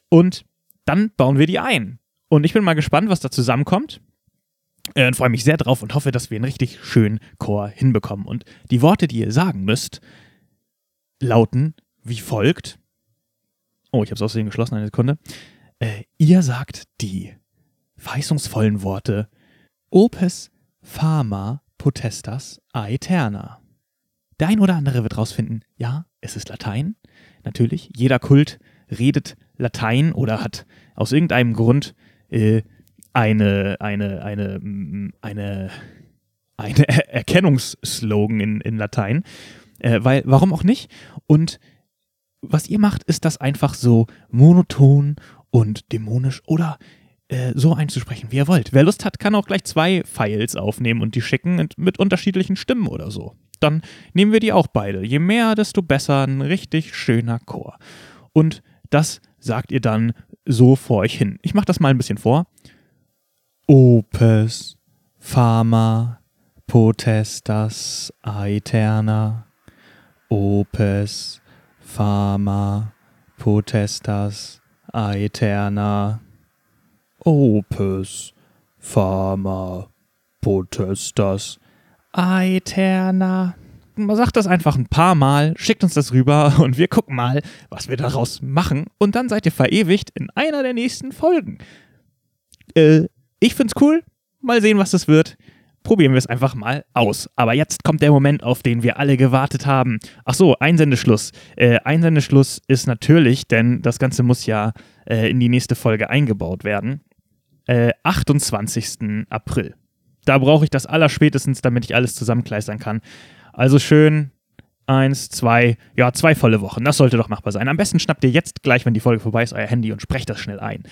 und dann bauen wir die ein. Und ich bin mal gespannt, was da zusammenkommt. Äh, und freue mich sehr drauf und hoffe, dass wir einen richtig schönen Chor hinbekommen. Und die Worte, die ihr sagen müsst, lauten wie folgt. Oh, ich habe es außerdem geschlossen, eine Sekunde. Äh, ihr sagt die verheißungsvollen Worte Opes Fama Potestas Aeterna. Der ein oder andere wird rausfinden, ja, es ist Latein. Natürlich, jeder Kult redet Latein oder hat aus irgendeinem Grund äh, eine, eine, eine, mm, eine, eine Er- <laughs> Erkennungsslogan in, in Latein. Äh, weil, warum auch nicht? Und was ihr macht, ist das einfach so monoton und dämonisch oder äh, so einzusprechen, wie ihr wollt. Wer Lust hat, kann auch gleich zwei Files aufnehmen und die schicken mit unterschiedlichen Stimmen oder so. Dann nehmen wir die auch beide. Je mehr, desto besser. Ein richtig schöner Chor. Und das sagt ihr dann so vor euch hin. Ich mache das mal ein bisschen vor. Opes, Fama, Potestas, Aeterna. Opes, Fama, Potestas, Aeterna. Opus, Fama, Potestas, Aeterna. Sagt das einfach ein paar Mal, schickt uns das rüber <laughs> und wir gucken mal, was wir daraus machen. Und dann seid ihr verewigt in einer der nächsten Folgen. Äh, ich find's cool. Mal sehen, was das wird. Probieren wir es einfach mal aus. Aber jetzt kommt der Moment, auf den wir alle gewartet haben. Ach so, Einsendeschluss. Äh, Einsendeschluss ist natürlich, denn das Ganze muss ja äh, in die nächste Folge eingebaut werden. Äh, 28. April. Da brauche ich das allerspätestens, damit ich alles zusammenkleistern kann. Also schön eins, zwei, ja, zwei volle Wochen. Das sollte doch machbar sein. Am besten schnappt ihr jetzt gleich, wenn die Folge vorbei ist, euer Handy und sprecht das schnell ein.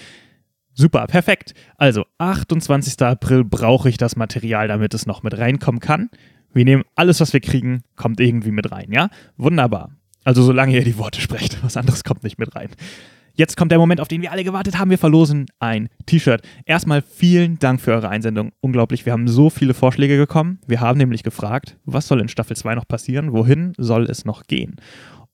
Super, perfekt. Also, 28. April brauche ich das Material, damit es noch mit reinkommen kann. Wir nehmen alles, was wir kriegen, kommt irgendwie mit rein, ja? Wunderbar. Also solange ihr die Worte sprecht, was anderes kommt nicht mit rein. Jetzt kommt der Moment, auf den wir alle gewartet haben. Wir verlosen ein T-Shirt. Erstmal vielen Dank für eure Einsendung. Unglaublich, wir haben so viele Vorschläge bekommen. Wir haben nämlich gefragt, was soll in Staffel 2 noch passieren? Wohin soll es noch gehen?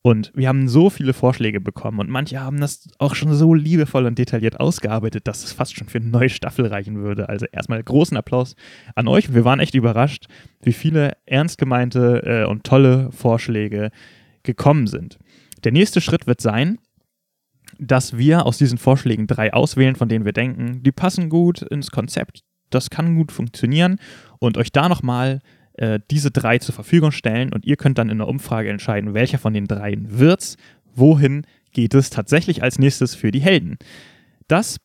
Und wir haben so viele Vorschläge bekommen und manche haben das auch schon so liebevoll und detailliert ausgearbeitet, dass es fast schon für eine neue Staffel reichen würde. Also erstmal großen Applaus an euch. Wir waren echt überrascht, wie viele ernst gemeinte äh, und tolle Vorschläge gekommen sind. Der nächste Schritt wird sein, dass wir aus diesen Vorschlägen drei auswählen, von denen wir denken, die passen gut ins Konzept, das kann gut funktionieren und euch da nochmal äh, diese drei zur Verfügung stellen und ihr könnt dann in der Umfrage entscheiden, welcher von den dreien wird's, wohin geht es tatsächlich als nächstes für die Helden. Das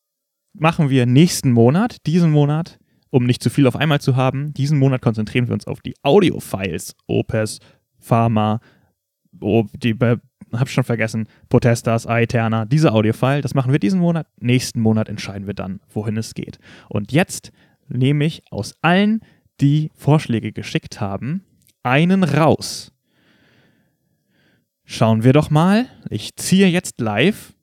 machen wir nächsten Monat, diesen Monat, um nicht zu viel auf einmal zu haben. Diesen Monat konzentrieren wir uns auf die Audio-Files, Opus, Pharma, die hab schon vergessen, Potestas, Aeterna, diese Audiofile, das machen wir diesen Monat. Nächsten Monat entscheiden wir dann, wohin es geht. Und jetzt nehme ich aus allen, die Vorschläge geschickt haben, einen raus. Schauen wir doch mal. Ich ziehe jetzt live.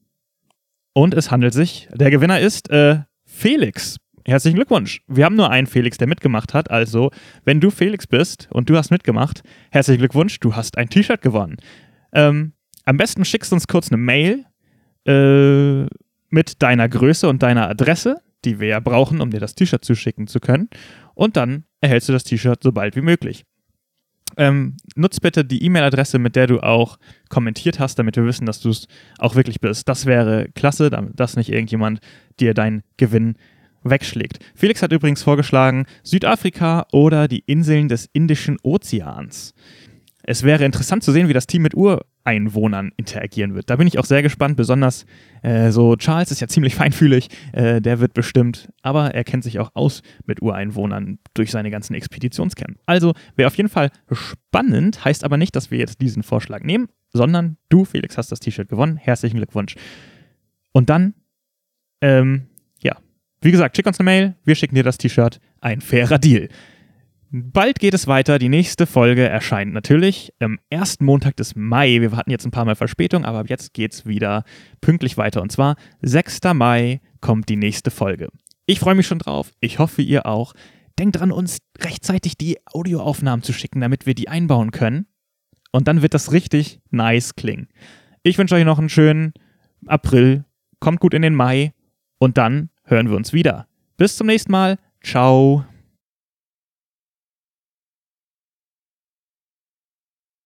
Und es handelt sich, der Gewinner ist äh, Felix. Herzlichen Glückwunsch. Wir haben nur einen Felix, der mitgemacht hat. Also, wenn du Felix bist und du hast mitgemacht, herzlichen Glückwunsch, du hast ein T-Shirt gewonnen. Ähm, am besten schickst du uns kurz eine Mail äh, mit deiner Größe und deiner Adresse, die wir ja brauchen, um dir das T-Shirt zuschicken zu können. Und dann erhältst du das T-Shirt so bald wie möglich. Ähm, nutz bitte die E-Mail-Adresse, mit der du auch kommentiert hast, damit wir wissen, dass du es auch wirklich bist. Das wäre klasse, damit das nicht irgendjemand dir deinen Gewinn wegschlägt. Felix hat übrigens vorgeschlagen Südafrika oder die Inseln des Indischen Ozeans. Es wäre interessant zu sehen, wie das Team mit Ureinwohnern interagieren wird. Da bin ich auch sehr gespannt. Besonders äh, so Charles ist ja ziemlich <laughs> feinfühlig. Äh, der wird bestimmt, aber er kennt sich auch aus mit Ureinwohnern durch seine ganzen Expeditionscamp. Also wäre auf jeden Fall spannend. Heißt aber nicht, dass wir jetzt diesen Vorschlag nehmen, sondern du, Felix, hast das T-Shirt gewonnen. Herzlichen Glückwunsch. Und dann, ähm, ja, wie gesagt, schick uns eine Mail. Wir schicken dir das T-Shirt. Ein fairer Deal. Bald geht es weiter. Die nächste Folge erscheint natürlich am ersten Montag des Mai. Wir hatten jetzt ein paar Mal Verspätung, aber jetzt geht es wieder pünktlich weiter. Und zwar 6. Mai kommt die nächste Folge. Ich freue mich schon drauf. Ich hoffe, ihr auch. Denkt dran, uns rechtzeitig die Audioaufnahmen zu schicken, damit wir die einbauen können. Und dann wird das richtig nice klingen. Ich wünsche euch noch einen schönen April. Kommt gut in den Mai. Und dann hören wir uns wieder. Bis zum nächsten Mal. Ciao.